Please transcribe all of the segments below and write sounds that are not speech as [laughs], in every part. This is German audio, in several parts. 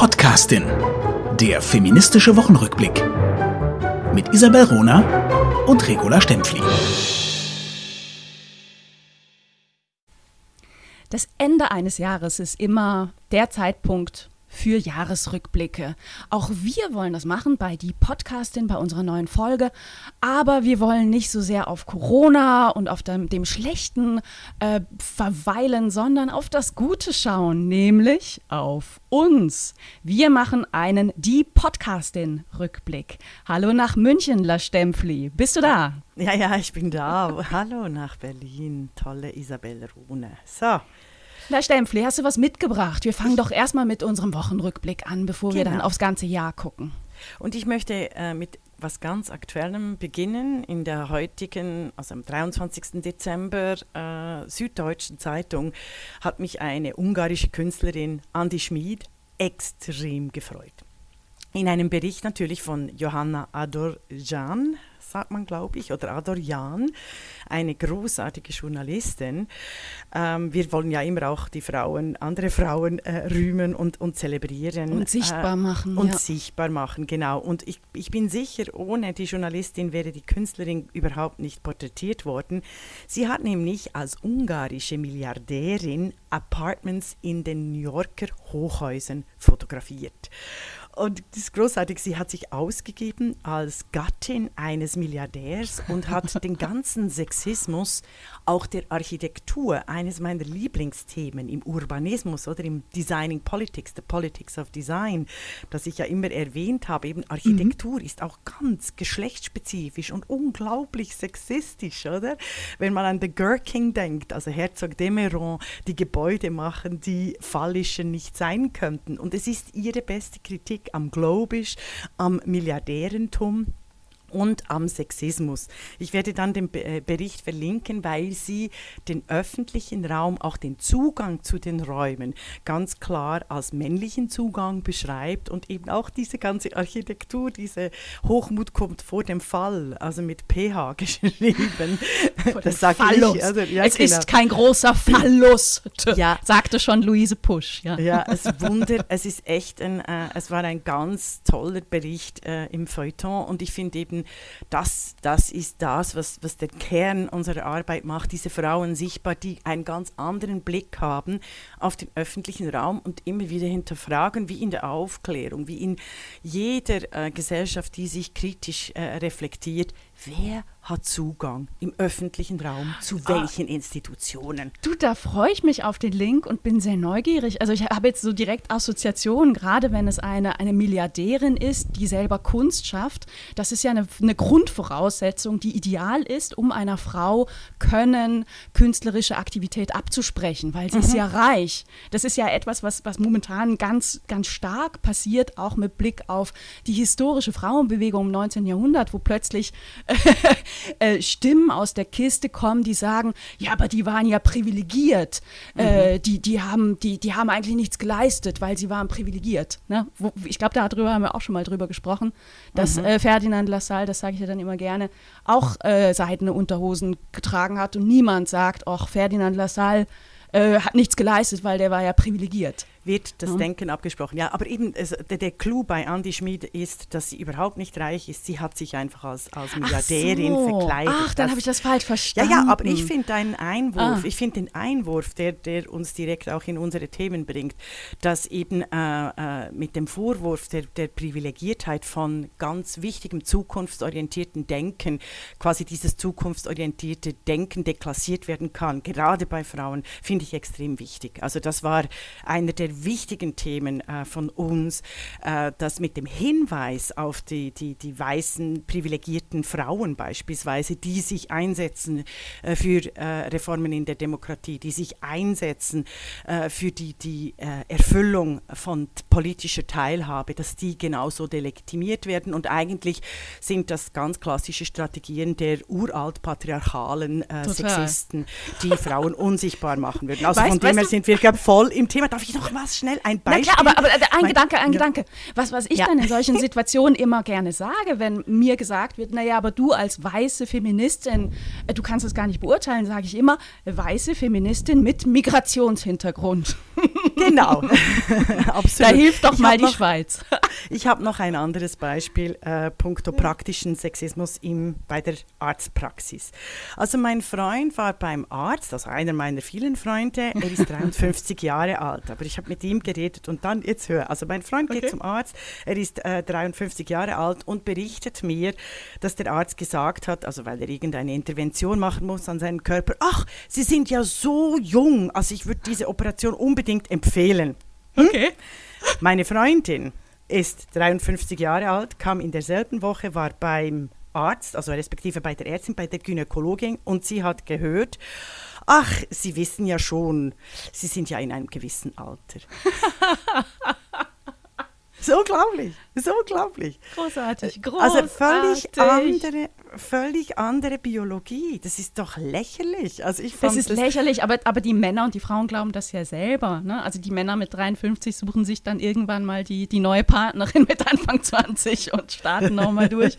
Podcastin. Der feministische Wochenrückblick. Mit Isabel Rona und Regula Stempfli. Das Ende eines Jahres ist immer der Zeitpunkt, für Jahresrückblicke. Auch wir wollen das machen bei die Podcastin, bei unserer neuen Folge. Aber wir wollen nicht so sehr auf Corona und auf dem, dem Schlechten äh, verweilen, sondern auf das Gute schauen, nämlich auf uns. Wir machen einen Die Podcastin-Rückblick. Hallo nach München, La Stempfli. Bist du da? Ja, ja, ich bin da. Hallo nach Berlin. Tolle Isabelle Rune. So. Na Stempfli, hast du was mitgebracht? Wir fangen doch erstmal mit unserem Wochenrückblick an, bevor genau. wir dann genau. aufs ganze Jahr gucken. Und ich möchte äh, mit was ganz Aktuellem beginnen. In der heutigen, also am 23. Dezember, äh, Süddeutschen Zeitung hat mich eine ungarische Künstlerin, Andi Schmid, extrem gefreut. In einem Bericht natürlich von Johanna Adorjan, sagt man, glaube ich, oder Adorjan, eine großartige Journalistin. Ähm, wir wollen ja immer auch die Frauen, andere Frauen äh, rühmen und, und zelebrieren. Und sichtbar äh, machen. Und ja. sichtbar machen, genau. Und ich, ich bin sicher, ohne die Journalistin wäre die Künstlerin überhaupt nicht porträtiert worden. Sie hat nämlich als ungarische Milliardärin Apartments in den New Yorker Hochhäusern fotografiert. Und das ist großartig, sie hat sich ausgegeben als Gattin eines Milliardärs und hat [laughs] den ganzen Sexismus, auch der Architektur, eines meiner Lieblingsthemen im Urbanismus oder im Designing Politics, the Politics of Design, das ich ja immer erwähnt habe, eben Architektur mhm. ist auch ganz geschlechtsspezifisch und unglaublich sexistisch, oder? Wenn man an The Gherkin denkt, also Herzog de Meuron, die Gebäude machen, die phallischen nicht sein könnten. Und es ist ihre beste Kritik am Globisch, am Milliardärentum und am Sexismus. Ich werde dann den äh, Bericht verlinken, weil sie den öffentlichen Raum, auch den Zugang zu den Räumen ganz klar als männlichen Zugang beschreibt und eben auch diese ganze Architektur, diese Hochmut kommt vor dem Fall, also mit PH [laughs] geschrieben. das sage ich. Also, ja, es genau. ist kein großer Phallus, [laughs] ja. sagte schon Luise Pusch. Ja, ja es wundert, es ist echt ein, äh, es war ein ganz toller Bericht äh, im Feuilleton und ich finde eben, das, das ist das, was, was der Kern unserer Arbeit macht, diese Frauen sichtbar, die einen ganz anderen Blick haben auf den öffentlichen Raum und immer wieder hinterfragen, wie in der Aufklärung, wie in jeder äh, Gesellschaft, die sich kritisch äh, reflektiert, wer hat Zugang im öffentlichen Raum zu ah. welchen ah, Institutionen? Du, da freue ich mich auf den Link und bin sehr neugierig. Also ich habe jetzt so direkt Assoziationen, gerade wenn es eine, eine Milliardärin ist, die selber Kunst schafft. Das ist ja eine, eine Grundvoraussetzung, die ideal ist, um einer Frau Können, künstlerische Aktivität abzusprechen, weil sie mhm. ist ja reich. Das ist ja etwas, was, was momentan ganz, ganz stark passiert, auch mit Blick auf die historische Frauenbewegung im 19. Jahrhundert, wo plötzlich [laughs] äh, Stimmen aus der Kiste kommen, die sagen, ja, aber die waren ja privilegiert. Äh, mhm. Äh, die, die, haben, die, die haben eigentlich nichts geleistet, weil sie waren privilegiert. Ne? Wo, ich glaube, darüber haben wir auch schon mal drüber gesprochen, dass mhm. äh, Ferdinand Lassalle, das sage ich ja dann immer gerne, auch äh, seidene Unterhosen getragen hat und niemand sagt, ach, Ferdinand Lassalle äh, hat nichts geleistet, weil der war ja privilegiert wird das. Denken abgesprochen. Ja, aber eben also der, der Clou bei Andy Schmid ist, dass sie überhaupt nicht reich ist. Sie hat sich einfach als, als Milliardärin so. verkleidet. Ach, dann habe ich das falsch verstanden. Ja, ja, aber ich finde deinen Einwurf, ah. ich finde den Einwurf, der, der uns direkt auch in unsere Themen bringt, dass eben äh, äh, mit dem Vorwurf der, der Privilegiertheit von ganz wichtigem zukunftsorientierten Denken quasi dieses zukunftsorientierte Denken deklassiert werden kann, gerade bei Frauen, finde ich extrem wichtig. Also das war einer der wichtigen Themen äh, von uns, äh, dass mit dem Hinweis auf die, die, die weißen privilegierten Frauen beispielsweise, die sich einsetzen äh, für äh, Reformen in der Demokratie, die sich einsetzen äh, für die, die äh, Erfüllung von politischer Teilhabe, dass die genauso delegitimiert werden. Und eigentlich sind das ganz klassische Strategien der uralt patriarchalen Sexisten, die Frauen unsichtbar machen würden. Also weißt, von dem her sind wir, glaube voll im Thema. Darf ich noch was schnell ein Beispiel. Na klar, aber, aber ein mein, Gedanke, ein ja. Gedanke. Was, was ich ja. dann in solchen [laughs] Situationen immer gerne sage, wenn mir gesagt wird, naja, aber du als weiße Feministin, äh, du kannst es gar nicht beurteilen, sage ich immer, weiße Feministin mit Migrationshintergrund. [laughs] genau. [laughs] Absolut. Da hilft doch ich mal die noch, Schweiz. [laughs] ich habe noch ein anderes Beispiel, äh, punkto praktischen Sexismus im, bei der Arztpraxis. Also mein Freund war beim Arzt, also einer meiner vielen Freunde, er ist [laughs] 53 Jahre alt, aber ich habe mit ihm geredet und dann, jetzt hör, also mein Freund okay. geht zum Arzt, er ist äh, 53 Jahre alt und berichtet mir, dass der Arzt gesagt hat, also weil er irgendeine Intervention machen muss an seinen Körper, ach, Sie sind ja so jung, also ich würde diese Operation unbedingt empfehlen. Hm? Okay. [laughs] Meine Freundin ist 53 Jahre alt, kam in derselben Woche, war beim Arzt, also respektive bei der Ärztin, bei der Gynäkologin und sie hat gehört, ach, Sie wissen ja schon, Sie sind ja in einem gewissen Alter. [laughs] So unglaublich, so unglaublich. Großartig, großartig. Also völlig andere, völlig andere Biologie. Das ist doch lächerlich. Also ich fand das ist lächerlich, aber, aber die Männer und die Frauen glauben das ja selber. Ne? Also die Männer mit 53 suchen sich dann irgendwann mal die, die neue Partnerin [laughs] mit Anfang 20 und starten nochmal durch.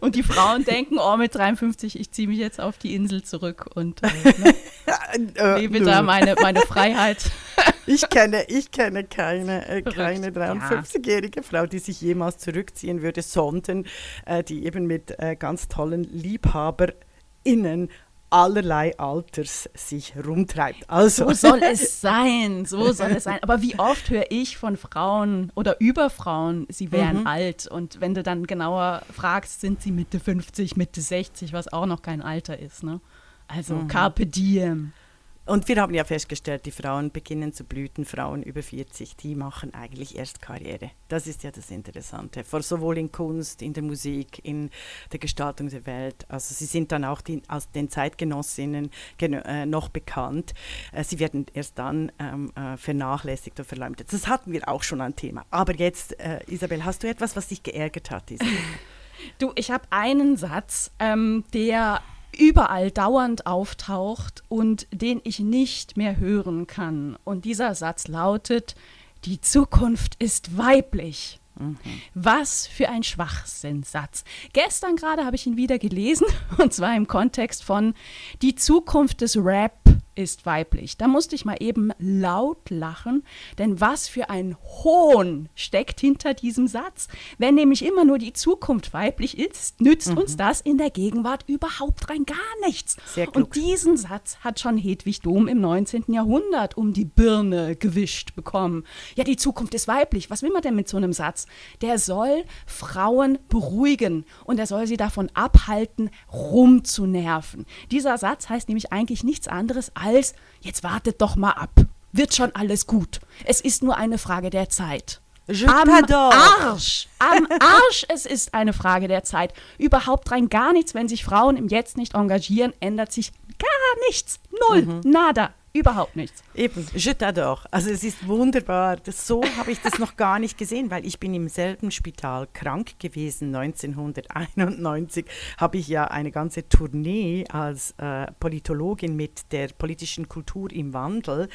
Und die Frauen denken, oh, mit 53, ich ziehe mich jetzt auf die Insel zurück und äh, ne? [laughs] äh, lebe da meine, meine Freiheit. [laughs] ich kenne, ich kenne keine, äh, keine 53-jährige Frau, die sich jemals zurückziehen würde, sondern äh, die eben mit äh, ganz tollen LiebhaberInnen allerlei Alters sich rumtreibt. Also. So soll [laughs] es sein, so soll es sein. Aber wie oft höre ich von Frauen oder über Frauen, sie wären mhm. alt. Und wenn du dann genauer fragst, sind sie Mitte 50, Mitte 60, was auch noch kein Alter ist. Ne? Also mhm. Carpe Diem. Und wir haben ja festgestellt, die Frauen beginnen zu blüten, Frauen über 40, die machen eigentlich erst Karriere. Das ist ja das Interessante, Vor sowohl in Kunst, in der Musik, in der Gestaltung der Welt. Also sie sind dann auch die, als den Zeitgenossinnen äh, noch bekannt. Äh, sie werden erst dann ähm, äh, vernachlässigt und verleumdet. Das hatten wir auch schon ein Thema. Aber jetzt, äh, Isabel, hast du etwas, was dich geärgert hat? [laughs] Du, ich habe einen Satz, ähm, der überall dauernd auftaucht und den ich nicht mehr hören kann. Und dieser Satz lautet, die Zukunft ist weiblich. Mhm. Was für ein Schwachsinnsatz. Gestern gerade habe ich ihn wieder gelesen, [laughs] und zwar im Kontext von Die Zukunft des Rap ist weiblich. Da musste ich mal eben laut lachen, denn was für ein Hohn steckt hinter diesem Satz. Wenn nämlich immer nur die Zukunft weiblich ist, nützt mhm. uns das in der Gegenwart überhaupt rein gar nichts. Sehr klug. Und diesen Satz hat schon Hedwig Dom im 19. Jahrhundert um die Birne gewischt bekommen. Ja, die Zukunft ist weiblich. Was will man denn mit so einem Satz? Der soll Frauen beruhigen und er soll sie davon abhalten, rumzunerven. Dieser Satz heißt nämlich eigentlich nichts anderes als als, jetzt wartet doch mal ab. Wird schon alles gut. Es ist nur eine Frage der Zeit. Je am Arsch, am Arsch, es ist eine Frage der Zeit. Überhaupt rein gar nichts, wenn sich Frauen im Jetzt nicht engagieren, ändert sich gar nichts. Null, mhm. nada. Überhaupt nichts. Eben, je t'adore. Also es ist wunderbar. Das, so habe ich das noch gar nicht gesehen, weil ich bin im selben Spital krank gewesen. 1991 habe ich ja eine ganze Tournee als äh, Politologin mit der politischen Kultur im Wandel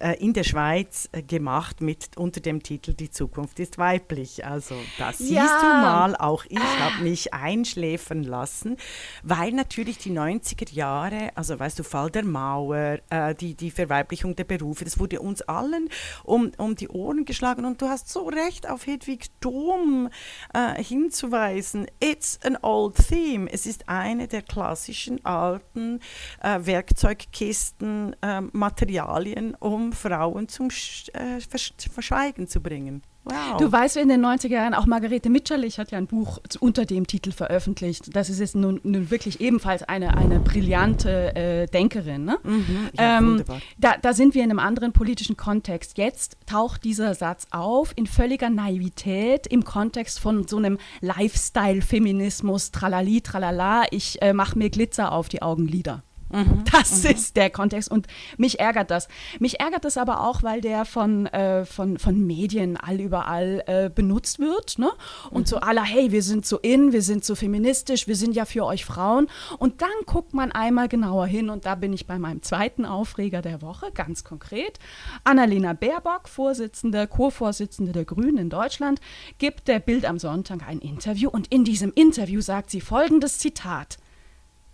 äh, in der Schweiz äh, gemacht mit unter dem Titel Die Zukunft ist weiblich. Also das siehst ja. du mal, auch ich habe mich einschläfern lassen, weil natürlich die 90er Jahre, also weißt du, Fall der Mauer, äh, die die Verweiblichung der Berufe. Das wurde uns allen um, um die Ohren geschlagen und du hast so recht, auf Hedwig Dom äh, hinzuweisen. It's an old theme. Es ist eine der klassischen alten äh, Werkzeugkisten, äh, Materialien, um Frauen zum Sch äh, Verschweigen zu bringen. Wow. Du weißt, in den 90er Jahren auch Margarete Mitscherlich hat ja ein Buch unter dem Titel veröffentlicht. Das ist jetzt nun, nun wirklich ebenfalls eine, eine brillante äh, Denkerin. Ne? Mhm, ja, ähm, da, da sind wir in einem anderen politischen Kontext. Jetzt taucht dieser Satz auf in völliger Naivität im Kontext von so einem Lifestyle-Feminismus, tralali, tralala, ich äh, mache mir Glitzer auf die Augenlider. Mhm, das mhm. ist der Kontext und mich ärgert das. Mich ärgert das aber auch, weil der von, äh, von, von Medien all überall äh, benutzt wird. Ne? Und mhm. so aller, hey, wir sind so in, wir sind so feministisch, wir sind ja für euch Frauen. Und dann guckt man einmal genauer hin und da bin ich bei meinem zweiten Aufreger der Woche, ganz konkret. Annalena Baerbock, Vorsitzende, Co-Vorsitzende der Grünen in Deutschland, gibt der Bild am Sonntag ein Interview und in diesem Interview sagt sie folgendes Zitat.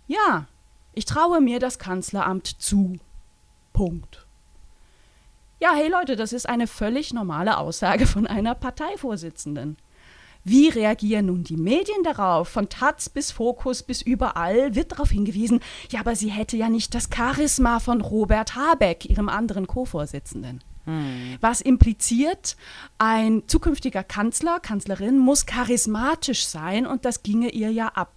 Ja, ich traue mir das Kanzleramt zu. Punkt. Ja, hey Leute, das ist eine völlig normale Aussage von einer Parteivorsitzenden. Wie reagieren nun die Medien darauf? Von Taz bis Fokus bis überall wird darauf hingewiesen, ja, aber sie hätte ja nicht das Charisma von Robert Habeck, ihrem anderen Co-Vorsitzenden. Hm. Was impliziert, ein zukünftiger Kanzler, Kanzlerin muss charismatisch sein und das ginge ihr ja ab.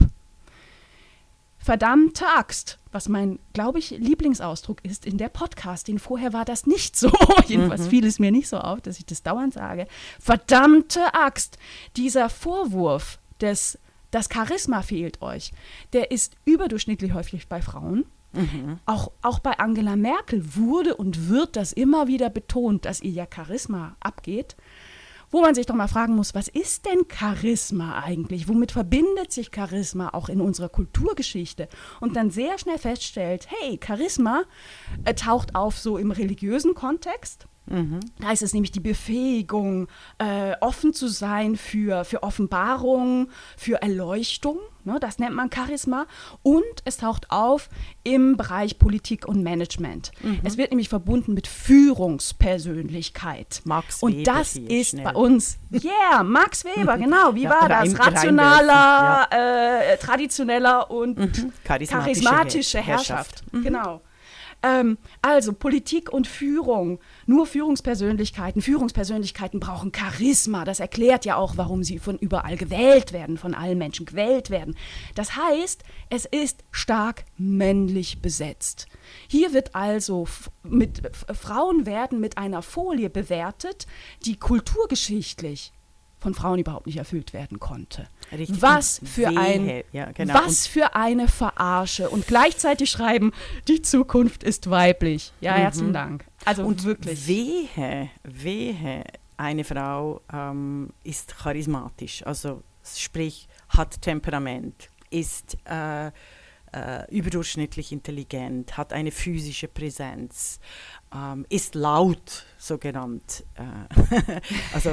Verdammte Axt, was mein, glaube ich, Lieblingsausdruck ist in der Podcasting. Vorher war das nicht so. [laughs] Jedenfalls mhm. fiel es mir nicht so auf, dass ich das dauernd sage. Verdammte Axt, dieser Vorwurf des, das Charisma fehlt euch, der ist überdurchschnittlich häufig bei Frauen. Mhm. Auch, auch bei Angela Merkel wurde und wird das immer wieder betont, dass ihr ja Charisma abgeht wo man sich doch mal fragen muss, was ist denn Charisma eigentlich? Womit verbindet sich Charisma auch in unserer Kulturgeschichte? Und dann sehr schnell feststellt, hey, Charisma äh, taucht auf so im religiösen Kontext. Mhm. Da ist es nämlich die Befähigung, äh, offen zu sein für, für Offenbarung, für Erleuchtung. Ne, das nennt man Charisma. Und es taucht auf im Bereich Politik und Management. Mhm. Es wird nämlich verbunden mit Führungspersönlichkeit. Max und das ist schnell. bei uns, yeah, Max Weber, [laughs] genau. Wie ja, war das? Rationaler, ja. äh, traditioneller und mhm. charismatische, charismatische Herrschaft. Herrschaft. Mhm. Genau. Ähm, also Politik und Führung. Nur Führungspersönlichkeiten. Führungspersönlichkeiten brauchen Charisma. Das erklärt ja auch, warum sie von überall gewählt werden, von allen Menschen gewählt werden. Das heißt, es ist stark männlich besetzt. Hier wird also mit Frauen werden mit einer Folie bewertet, die kulturgeschichtlich von Frauen überhaupt nicht erfüllt werden konnte. Richtig was für, ein, ja, genau. was für eine Verarsche. Und gleichzeitig schreiben, die Zukunft ist weiblich. Ja, mhm. herzlichen Dank. Also und wirklich. Wehe, wehe, eine Frau ähm, ist charismatisch, also sprich hat Temperament, ist äh, äh, überdurchschnittlich intelligent, hat eine physische Präsenz, ähm, ist laut, so genannt. Äh, [laughs] also,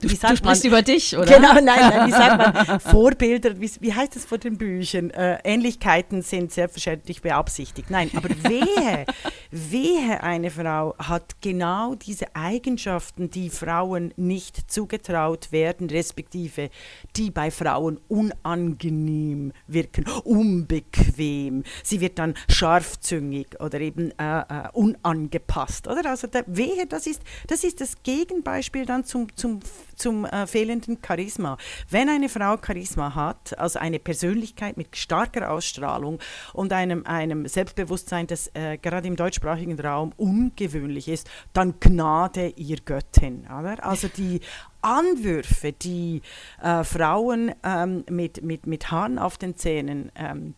wie sagt du sprichst man, über dich, oder? Genau, nein, nein, wie sagt man? [laughs] Vorbilder, wie, wie heißt es vor den Büchern? Äh, Ähnlichkeiten sind selbstverständlich beabsichtigt. Nein, aber wehe, [laughs] wehe, eine Frau hat genau diese Eigenschaften, die Frauen nicht zugetraut werden, respektive die bei Frauen unangenehm wirken, unbequem. Sie wird dann scharfzüngig oder eben äh, äh unangepasst, oder? Also der Wehe, das ist, das ist das Gegenbeispiel dann zum, zum, zum äh, fehlenden Charisma. Wenn eine Frau Charisma hat, also eine Persönlichkeit mit starker Ausstrahlung und einem, einem Selbstbewusstsein, das äh, gerade im deutschsprachigen Raum ungewöhnlich ist, dann Gnade ihr Göttin. Oder? Also die Anwürfe, die äh, Frauen ähm, mit, mit, mit Haaren auf den Zähnen ähm,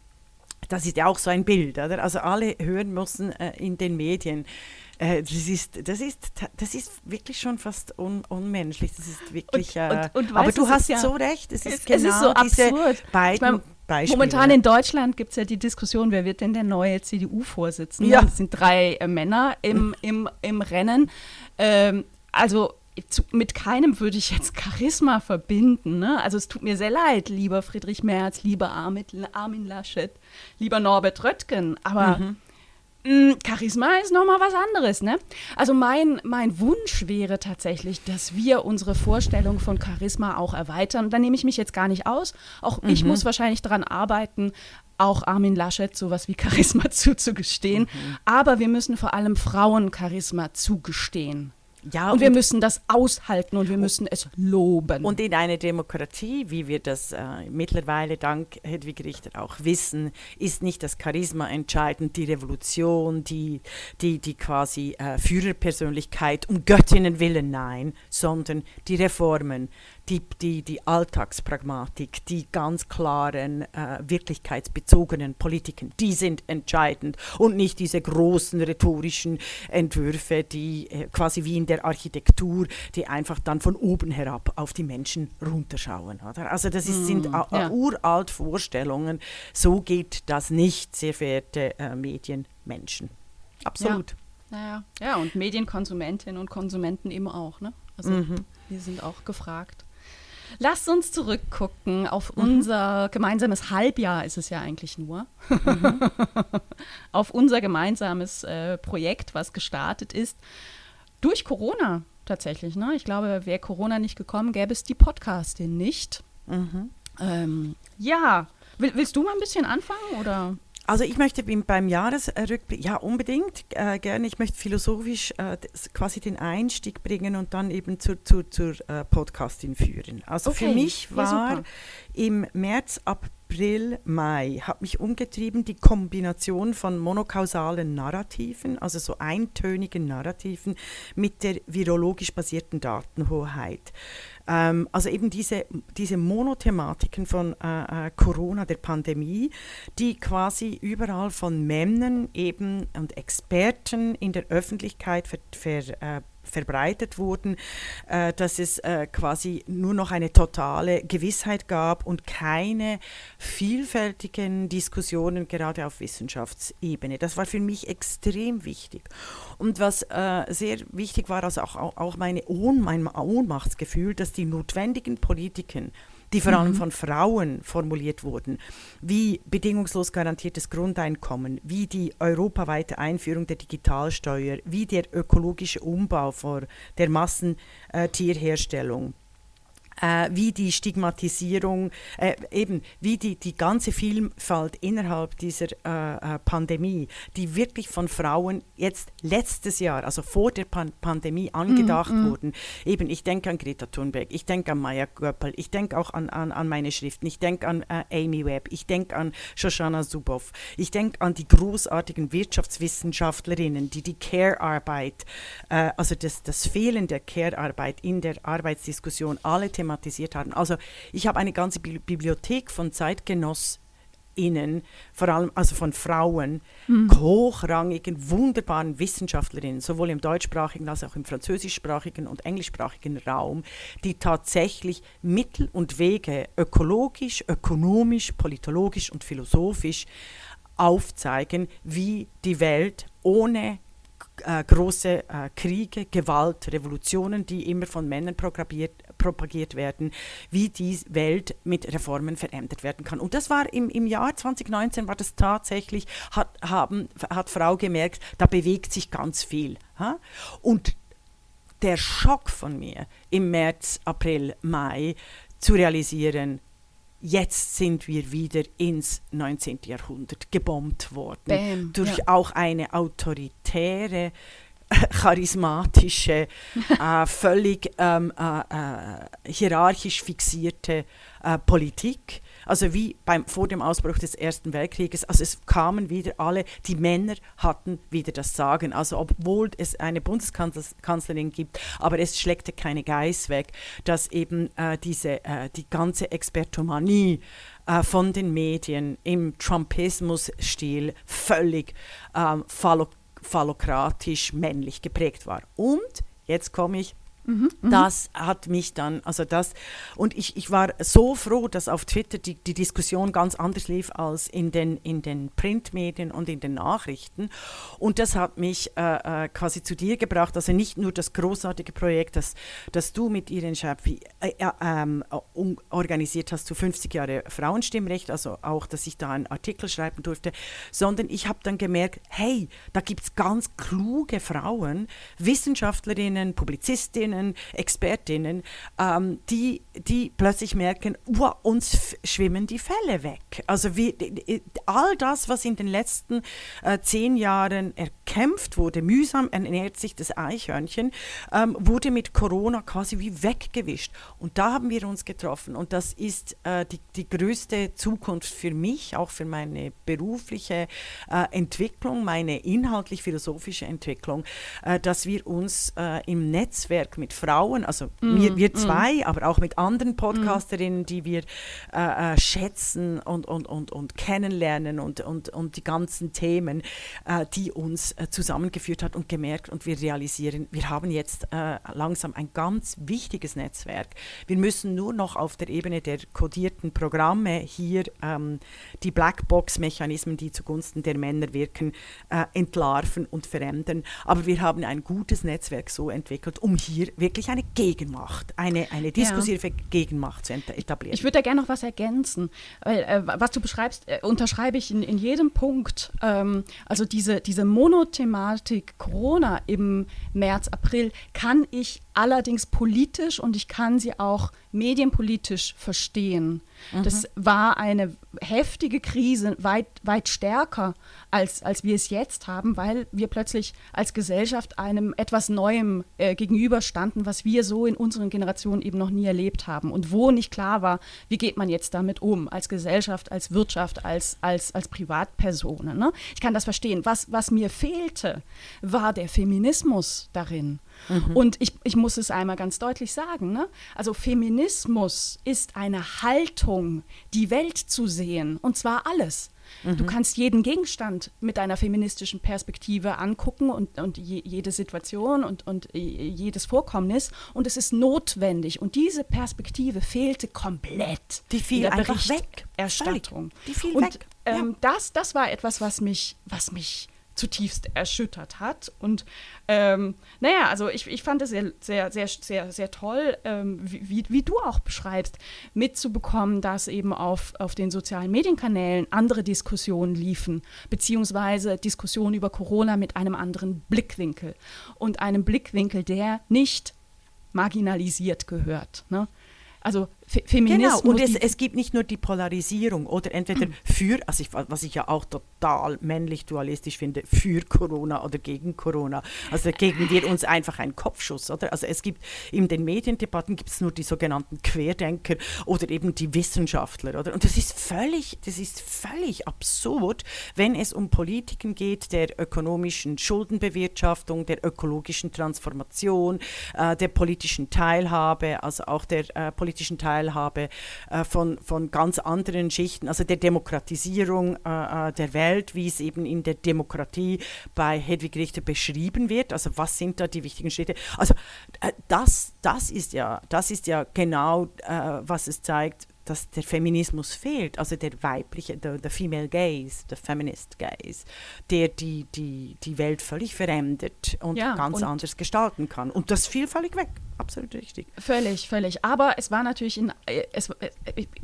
das ist ja auch so ein Bild, oder? Also alle hören müssen äh, in den Medien, äh, das, ist, das, ist, das ist wirklich schon fast un, unmenschlich. Das ist wirklich. Und, äh, und, und aber du hast ja, so recht. Es ist, es, genau ist so absurd. beiden. Beispiele. Momentan in Deutschland gibt es ja die Diskussion, wer wird denn der neue CDU-Vorsitzende? Ja. Das sind drei äh, Männer im, [laughs] im, im Rennen. Ähm, also zu, mit keinem würde ich jetzt Charisma verbinden. Ne? Also es tut mir sehr leid, lieber Friedrich Merz, lieber Armin Laschet, lieber Norbert Röttgen. Aber mhm. Mm, Charisma ist nochmal was anderes, ne? Also mein, mein Wunsch wäre tatsächlich, dass wir unsere Vorstellung von Charisma auch erweitern. Da nehme ich mich jetzt gar nicht aus. Auch mhm. ich muss wahrscheinlich daran arbeiten, auch Armin Laschet sowas wie [laughs] Charisma zuzugestehen. Mhm. Aber wir müssen vor allem Frauen Charisma zugestehen. Ja, und wir müssen das aushalten und wir müssen es loben. Und in einer Demokratie, wie wir das äh, mittlerweile dank Hedwig Richter auch wissen, ist nicht das Charisma entscheidend, die Revolution, die, die, die quasi äh, Führerpersönlichkeit um Göttinnen willen, nein, sondern die Reformen, die, die, die Alltagspragmatik, die ganz klaren, äh, wirklichkeitsbezogenen Politiken, die sind entscheidend und nicht diese großen rhetorischen Entwürfe, die äh, quasi wie in der Architektur, die einfach dann von oben herab auf die Menschen runterschauen. Oder? Also das ist, sind mm, ja. uralt Vorstellungen. So geht das nicht, sehr verehrte äh, Medienmenschen. Absolut. Ja. Naja. ja, und Medienkonsumentinnen und Konsumenten eben auch. Ne? Also mhm. wir sind auch gefragt. Lasst uns zurückgucken auf mhm. unser gemeinsames Halbjahr, ist es ja eigentlich nur. Mhm. [laughs] auf unser gemeinsames äh, Projekt, was gestartet ist. durch Corona tatsächlich. Ne? Ich glaube, wäre Corona nicht gekommen, gäbe es die Podcastin nicht. Mhm. Ähm, ja, Will, willst du mal ein bisschen anfangen oder? Also ich möchte beim Jahresrückblick, ja unbedingt, äh, gerne, ich möchte philosophisch äh, quasi den Einstieg bringen und dann eben zur, zur, zur äh, Podcastin führen. Also okay. für mich war ja, im März, April, Mai, hat mich umgetrieben die Kombination von monokausalen Narrativen, also so eintönigen Narrativen, mit der virologisch basierten Datenhoheit. Ähm, also eben diese, diese Monothematiken von äh, äh, Corona, der Pandemie, die quasi überall von Männern eben und Experten in der Öffentlichkeit ver, ver, äh, verbreitet wurden, äh, dass es äh, quasi nur noch eine totale Gewissheit gab und keine vielfältigen Diskussionen gerade auf Wissenschaftsebene. Das war für mich extrem wichtig. Und was äh, sehr wichtig war, also auch, auch meine Ohn, mein Ohnmachtsgefühl, dass die notwendigen Politiken, die vor allem mhm. von Frauen formuliert wurden, wie bedingungslos garantiertes Grundeinkommen, wie die europaweite Einführung der Digitalsteuer, wie der ökologische Umbau vor der Massentierherstellung äh, wie die Stigmatisierung, äh, eben wie die, die ganze Vielfalt innerhalb dieser äh, äh, Pandemie, die wirklich von Frauen jetzt letztes Jahr, also vor der Pan Pandemie angedacht mm, mm. wurden. Eben, ich denke an Greta Thunberg, ich denke an Maya Göppel, ich denke auch an, an, an meine Schriften, ich denke an äh, Amy Webb, ich denke an Shoshana Zuboff, ich denke an die großartigen Wirtschaftswissenschaftlerinnen, die die Care-Arbeit, äh, also das, das Fehlen der Care-Arbeit in der Arbeitsdiskussion alle Themen thematisiert haben. Also ich habe eine ganze Bibliothek von ZeitgenossInnen, vor allem also von Frauen, mhm. hochrangigen, wunderbaren Wissenschaftlerinnen, sowohl im deutschsprachigen als auch im französischsprachigen und englischsprachigen Raum, die tatsächlich Mittel und Wege ökologisch, ökonomisch, politologisch und philosophisch aufzeigen, wie die Welt ohne äh, große äh, Kriege, Gewalt, Revolutionen, die immer von Männern propagiert werden, wie die Welt mit Reformen verändert werden kann. Und das war im, im Jahr 2019 war das tatsächlich, hat, haben, hat Frau gemerkt, da bewegt sich ganz viel. Ha? Und der Schock von mir im März, April, Mai zu realisieren, jetzt sind wir wieder ins 19. Jahrhundert gebombt worden Bam, durch ja. auch eine autoritäre [laughs] charismatische, äh, völlig ähm, äh, äh, hierarchisch fixierte äh, Politik. Also wie beim, vor dem Ausbruch des Ersten Weltkrieges. Also es kamen wieder alle, die Männer hatten wieder das Sagen. Also obwohl es eine Bundeskanzlerin gibt, aber es schlägt keine Geiß weg, dass eben äh, diese, äh, die ganze Expertomanie von den Medien im Trumpismus-Stil völlig ähm, phallokratisch männlich geprägt war. Und jetzt komme ich Mhm, mhm, das hat mich dann, also das, und ich, ich war so froh, dass auf Twitter die, die Diskussion ganz anders lief als in den, in den Printmedien und in den Nachrichten. Und das hat mich äh, äh quasi zu dir gebracht, also nicht nur das großartige Projekt, das, das du mit Irene Schäpfi äh, äh, organisiert hast zu 50 Jahre Frauenstimmrecht, also auch, dass ich da einen Artikel schreiben durfte, sondern ich habe dann gemerkt, hey, da gibt es ganz kluge Frauen, Wissenschaftlerinnen, Publizistinnen, Expertinnen, Expertinnen, ähm, die, die plötzlich merken, wow, uns schwimmen die Fälle weg. Also wie, all das, was in den letzten äh, zehn Jahren erkämpft wurde, mühsam ernährt sich das Eichhörnchen, ähm, wurde mit Corona quasi wie weggewischt. Und da haben wir uns getroffen. Und das ist äh, die, die größte Zukunft für mich, auch für meine berufliche äh, Entwicklung, meine inhaltlich-philosophische Entwicklung, äh, dass wir uns äh, im Netzwerk mit mit Frauen, also mm, wir, wir mm. zwei, mm. aber auch mit anderen Podcasterinnen, die wir äh, äh, schätzen und, und, und, und kennenlernen und, und, und die ganzen Themen, äh, die uns äh, zusammengeführt hat und gemerkt und wir realisieren, wir haben jetzt äh, langsam ein ganz wichtiges Netzwerk. Wir müssen nur noch auf der Ebene der kodierten Programme hier ähm, die Blackbox-Mechanismen, die zugunsten der Männer wirken, äh, entlarven und verändern. Aber wir haben ein gutes Netzwerk so entwickelt, um hier hier wirklich eine Gegenmacht, eine, eine diskursive ja. Gegenmacht zu etablieren. Ich würde da gerne noch was ergänzen. Weil, äh, was du beschreibst, äh, unterschreibe ich in, in jedem Punkt. Ähm, also diese, diese Monothematik Corona im März, April kann ich allerdings politisch und ich kann sie auch medienpolitisch verstehen. Mhm. Das war eine heftige Krise, weit, weit stärker, als, als wir es jetzt haben, weil wir plötzlich als Gesellschaft einem etwas Neuem äh, gegenüberstanden, was wir so in unseren Generationen eben noch nie erlebt haben und wo nicht klar war, wie geht man jetzt damit um, als Gesellschaft, als Wirtschaft, als, als, als Privatpersonen. Ne? Ich kann das verstehen. Was, was mir fehlte, war der Feminismus darin. Mhm. Und ich, ich muss es einmal ganz deutlich sagen, ne? also Feminismus ist eine Haltung, die Welt zu sehen, und zwar alles. Mhm. Du kannst jeden Gegenstand mit einer feministischen Perspektive angucken und, und je, jede Situation und, und jedes Vorkommnis und es ist notwendig. Und diese Perspektive fehlte komplett. Die fiel einfach weg. Erstattung. Die fiel und, weg. Ähm, ja. das, das war etwas, was mich, was mich zutiefst erschüttert hat. Und ähm, naja, also ich, ich fand es sehr, sehr, sehr, sehr, sehr toll, ähm, wie, wie du auch beschreibst, mitzubekommen, dass eben auf, auf den sozialen Medienkanälen andere Diskussionen liefen, beziehungsweise Diskussionen über Corona mit einem anderen Blickwinkel und einem Blickwinkel, der nicht marginalisiert gehört. Ne? Also Fe Feminismus. Genau, und es, es, gibt nicht nur die Polarisierung oder entweder für, also ich, was ich ja auch total männlich dualistisch finde, für Corona oder gegen Corona. Also gegen wir uns einfach einen Kopfschuss, oder? Also es gibt in den Mediendebatten gibt es nur die sogenannten Querdenker oder eben die Wissenschaftler, oder? Und das ist völlig, das ist völlig absurd, wenn es um Politiken geht der ökonomischen Schuldenbewirtschaftung, der ökologischen Transformation, äh, der politischen Teilhabe, also auch der äh, politischen Teilhabe Teilhabe äh, von, von ganz anderen Schichten, also der Demokratisierung äh, äh, der Welt, wie es eben in der Demokratie bei Hedwig Richter beschrieben wird. Also was sind da die wichtigen Schritte? Also das, das, ist ja, das ist ja genau, was es zeigt, dass der Feminismus fehlt, also der weibliche, der, der Female Gaze, der Feminist Gaze, der die, die, die Welt völlig verändert und ja, ganz und anders gestalten kann. Und das fiel völlig weg. Absolut richtig. Völlig, völlig. Aber es war natürlich, in, äh, es, äh,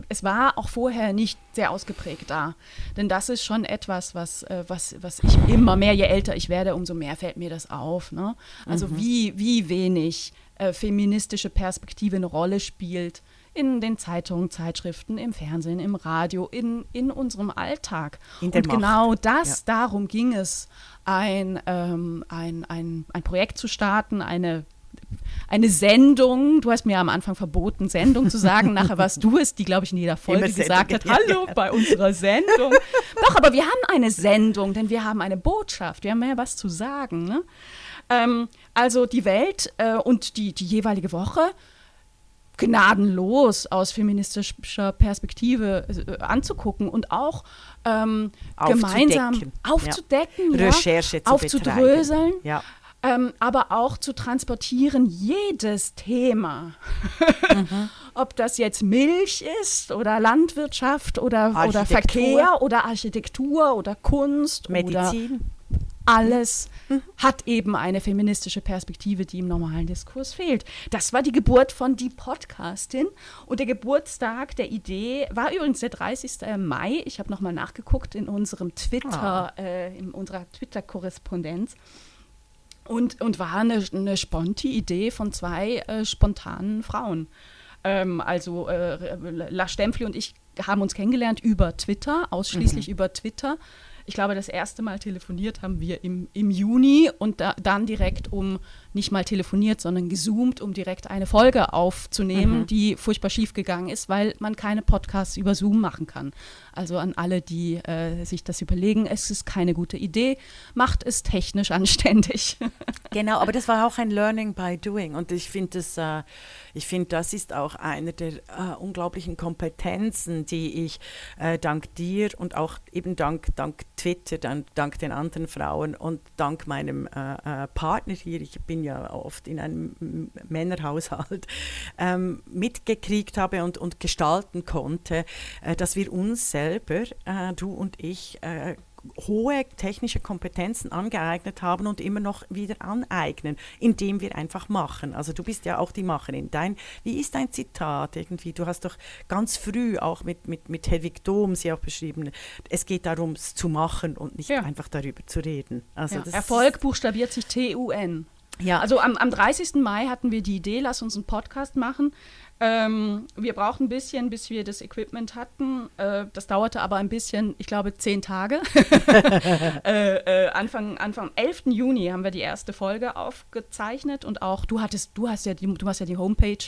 es war auch vorher nicht sehr ausgeprägt da. Denn das ist schon etwas, was, äh, was, was ich immer mehr, je älter ich werde, umso mehr fällt mir das auf. Ne? Also mhm. wie, wie wenig äh, feministische Perspektive eine Rolle spielt in den Zeitungen, Zeitschriften, im Fernsehen, im Radio, in, in unserem Alltag. In Und genau das, ja. darum ging es, ein, ähm, ein, ein, ein Projekt zu starten, eine eine Sendung, du hast mir am Anfang verboten, Sendung zu sagen, [laughs] nachher warst du es, die, glaube ich, in jeder Folge gesagt hat, [laughs] hallo bei unserer Sendung. Doch, aber wir haben eine Sendung, denn wir haben eine Botschaft, wir haben ja was zu sagen. Ne? Ähm, also die Welt äh, und die, die jeweilige Woche gnadenlos aus feministischer Perspektive äh, anzugucken und auch ähm, gemeinsam aufzudecken, ja. Recherche zu aufzudröseln, ja. ähm, aber auch zu transportieren, jedes Thema. mhm. [laughs] Ob das jetzt Milch ist oder Landwirtschaft oder, oder Verkehr oder Architektur oder Kunst Medizin. Alles mhm. hat eben eine feministische Perspektive, die im normalen Diskurs fehlt. Das war die Geburt von Die Podcastin und der Geburtstag der Idee war übrigens der 30. Mai. Ich habe nochmal nachgeguckt in unserem Twitter, oh. äh, in unserer Twitter-Korrespondenz. Und, und war eine, eine Sponti-Idee von zwei äh, spontanen Frauen. Ähm, also äh, La Stempfli und ich haben uns kennengelernt über Twitter, ausschließlich mhm. über Twitter ich glaube, das erste Mal telefoniert haben wir im, im Juni und da, dann direkt um nicht mal telefoniert, sondern gezoomt, um direkt eine Folge aufzunehmen, mhm. die furchtbar schief gegangen ist, weil man keine Podcasts über Zoom machen kann. Also an alle, die äh, sich das überlegen, es ist keine gute Idee, macht es technisch [laughs] anständig. genau, aber das war auch ein Learning by Doing und ich finde das, äh, ich finde das ist auch eine der äh, unglaublichen Kompetenzen, die ich äh, dank dir und auch eben dank, dank Twitter, dank, dank den anderen Frauen und dank meinem äh, äh, Partner hier, ich bin ja oft in einem Männerhaushalt, ähm, mitgekriegt habe und, und gestalten konnte, äh, dass wir uns selber, äh, du und ich, äh, hohe technische Kompetenzen angeeignet haben und immer noch wieder aneignen, indem wir einfach machen. Also du bist ja auch die Macherin. Dein, wie ist dein Zitat irgendwie? Du hast doch ganz früh auch mit, mit, mit Hedwig Dom sie auch beschrieben, es geht darum, es zu machen und nicht ja. einfach darüber zu reden. Also ja. Erfolg buchstabiert sich T-U-N. Ja. Also am, am 30. Mai hatten wir die Idee, lass uns einen Podcast machen. Ähm, wir brauchten ein bisschen, bis wir das Equipment hatten. Äh, das dauerte aber ein bisschen, ich glaube, zehn Tage. [laughs] äh, äh, Anfang, Anfang 11. Juni haben wir die erste Folge aufgezeichnet und auch du hattest, du hast ja die, du hast ja die Homepage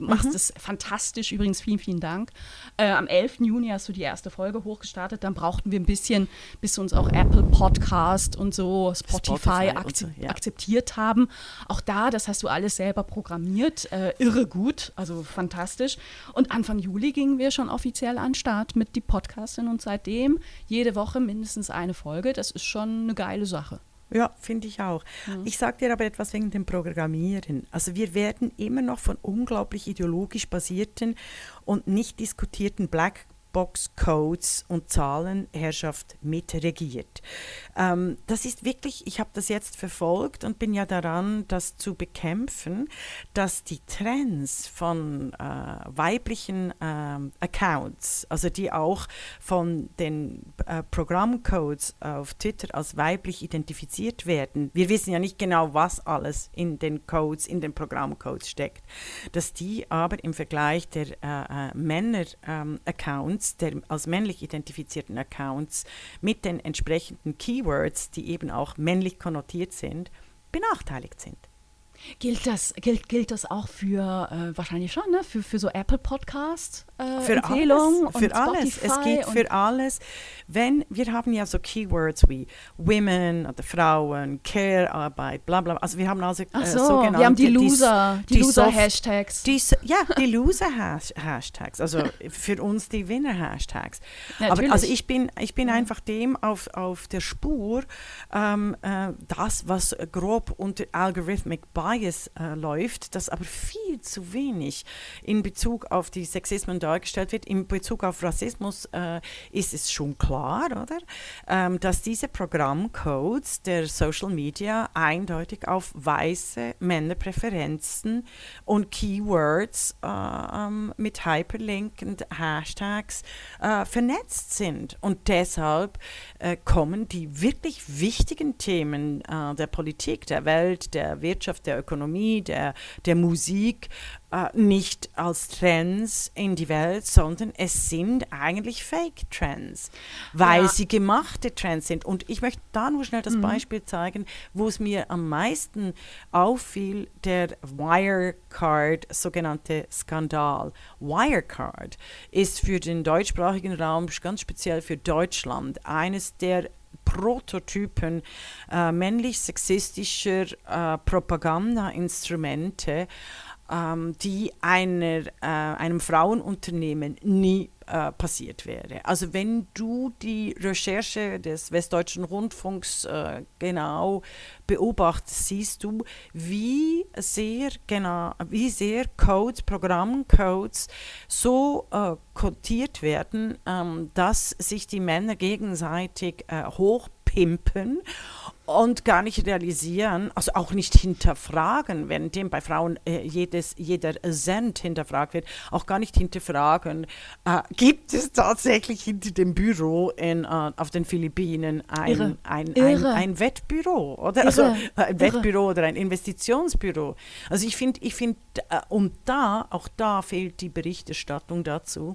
machst mhm. es fantastisch, übrigens vielen, vielen Dank. Äh, am 11. Juni hast du die erste Folge hochgestartet. Dann brauchten wir ein bisschen, bis uns auch Apple Podcast und so Spotify, Spotify akze ja. akzeptiert haben. Auch da, das hast du alles selber programmiert. Äh, irre gut, also fantastisch. Und Anfang Juli gingen wir schon offiziell an den Start mit die Podcastin und seitdem jede Woche mindestens eine Folge. Das ist schon eine geile Sache. Ja, finde ich auch. Mhm. Ich sage dir aber etwas wegen dem Programmieren. Also wir werden immer noch von unglaublich ideologisch basierten und nicht diskutierten Black Box-Codes und Zahlenherrschaft mitregiert. Ähm, das ist wirklich, ich habe das jetzt verfolgt und bin ja daran, das zu bekämpfen, dass die Trends von äh, weiblichen äh, Accounts, also die auch von den äh, Programmcodes auf Twitter als weiblich identifiziert werden, wir wissen ja nicht genau, was alles in den Codes, in den Programmcodes steckt, dass die aber im Vergleich der äh, äh, Männer-Accounts ähm, der als männlich identifizierten Accounts mit den entsprechenden Keywords, die eben auch männlich konnotiert sind, benachteiligt sind. Gilt das, gilt, gilt das auch für, äh, wahrscheinlich schon, ne? für, für so Apple Podcast äh, für Empfehlungen alles, für alles. Es geht für alles. Wenn, wir haben ja so Keywords wie Women oder Frauen, Care-Arbeit, bla bla. Also wir haben also Ach äh, so, sogenannte, wir haben die Loser, die, die Loser-Hashtags. Ja, die Loser-Hashtags, also für uns die Winner-Hashtags. Aber also ich bin, ich bin ja. einfach dem auf, auf der Spur, ähm, äh, das, was grob unter Algorithmic Bias Bias äh, läuft, das aber viel zu wenig in Bezug auf die Sexismen dargestellt wird. In Bezug auf Rassismus äh, ist es schon klar, oder? Ähm, dass diese Programmcodes der Social Media eindeutig auf weiße Männerpräferenzen und Keywords äh, ähm, mit Hyperlink und Hashtags äh, vernetzt sind. Und deshalb äh, kommen die wirklich wichtigen Themen äh, der Politik, der Welt, der Wirtschaft, der Ökonomie, der, der Musik äh, nicht als Trends in die Welt, sondern es sind eigentlich Fake-Trends, weil ja. sie gemachte Trends sind. Und ich möchte da nur schnell das mhm. Beispiel zeigen, wo es mir am meisten auffiel, der Wirecard sogenannte Skandal. Wirecard ist für den deutschsprachigen Raum, ganz speziell für Deutschland, eines der Prototypen äh, männlich-sexistischer äh, Propagandainstrumente, ähm, die einer, äh, einem Frauenunternehmen nie äh, passiert wäre. Also wenn du die Recherche des Westdeutschen Rundfunks äh, genau beobachtest, siehst du, wie sehr genau, wie sehr Codes, Programmcodes so äh, codiert werden, ähm, dass sich die Männer gegenseitig äh, hochpimpen und gar nicht realisieren, also auch nicht hinterfragen, währenddem bei Frauen äh, jedes, jeder Cent hinterfragt wird, auch gar nicht hinterfragen, äh, gibt es tatsächlich hinter dem Büro in, äh, auf den Philippinen ein, ein, ein, ein, Wettbüro oder? Also äh, ein Wettbüro oder ein Investitionsbüro. Also ich finde, ich finde, äh, und da, auch da fehlt die Berichterstattung dazu.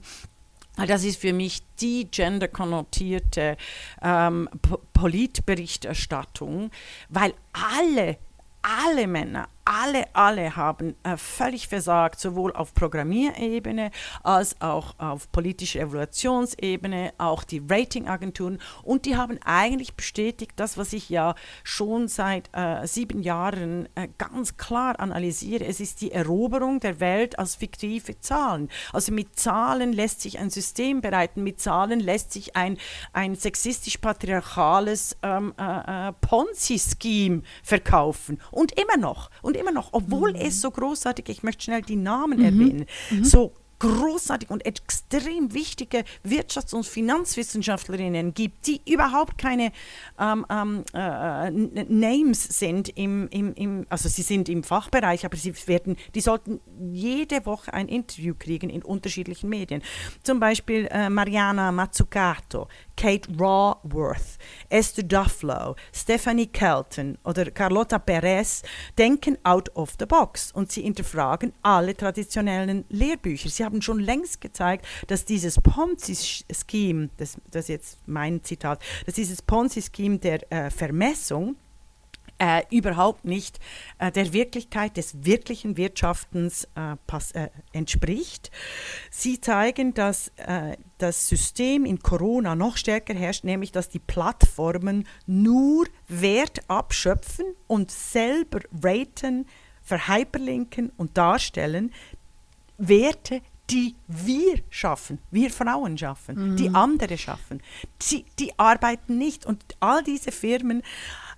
Das ist für mich die genderkonnotierte ähm, Politberichterstattung, weil alle, alle Männer, alle, alle haben äh, völlig versagt, sowohl auf Programmierebene als auch auf politischer Evaluationsebene, auch die Ratingagenturen. Und die haben eigentlich bestätigt, das, was ich ja schon seit äh, sieben Jahren äh, ganz klar analysiere. Es ist die Eroberung der Welt als fiktive Zahlen. Also mit Zahlen lässt sich ein System bereiten, mit Zahlen lässt sich ein, ein sexistisch-patriarchales ähm, äh, äh, Ponzi-Scheme verkaufen. Und immer noch. Und und immer noch, obwohl mhm. es so großartig, ich möchte schnell die Namen mhm. erwähnen, mhm. so großartige und extrem wichtige Wirtschafts- und Finanzwissenschaftlerinnen gibt, die überhaupt keine ähm, ähm, äh, Names sind im, im, im, also sie sind im Fachbereich, aber sie werden, die sollten jede Woche ein Interview kriegen in unterschiedlichen Medien. Zum Beispiel äh, Mariana Mazzucato, Kate Raworth, Esther Dufflow, Stephanie Kelton oder Carlotta Perez denken out of the box und sie hinterfragen alle traditionellen Lehrbücher. Sie haben schon längst gezeigt, dass dieses Ponzi-Scheme, das, das jetzt mein Zitat, dass dieses Ponzi-Scheme der äh, Vermessung äh, überhaupt nicht äh, der Wirklichkeit des wirklichen Wirtschaftens äh, pass, äh, entspricht. Sie zeigen, dass äh, das System in Corona noch stärker herrscht, nämlich dass die Plattformen nur Wert abschöpfen und selber raten, verhyperlinken und darstellen, Werte, die wir schaffen, wir Frauen schaffen, mhm. die andere schaffen. Sie, die arbeiten nicht und all diese Firmen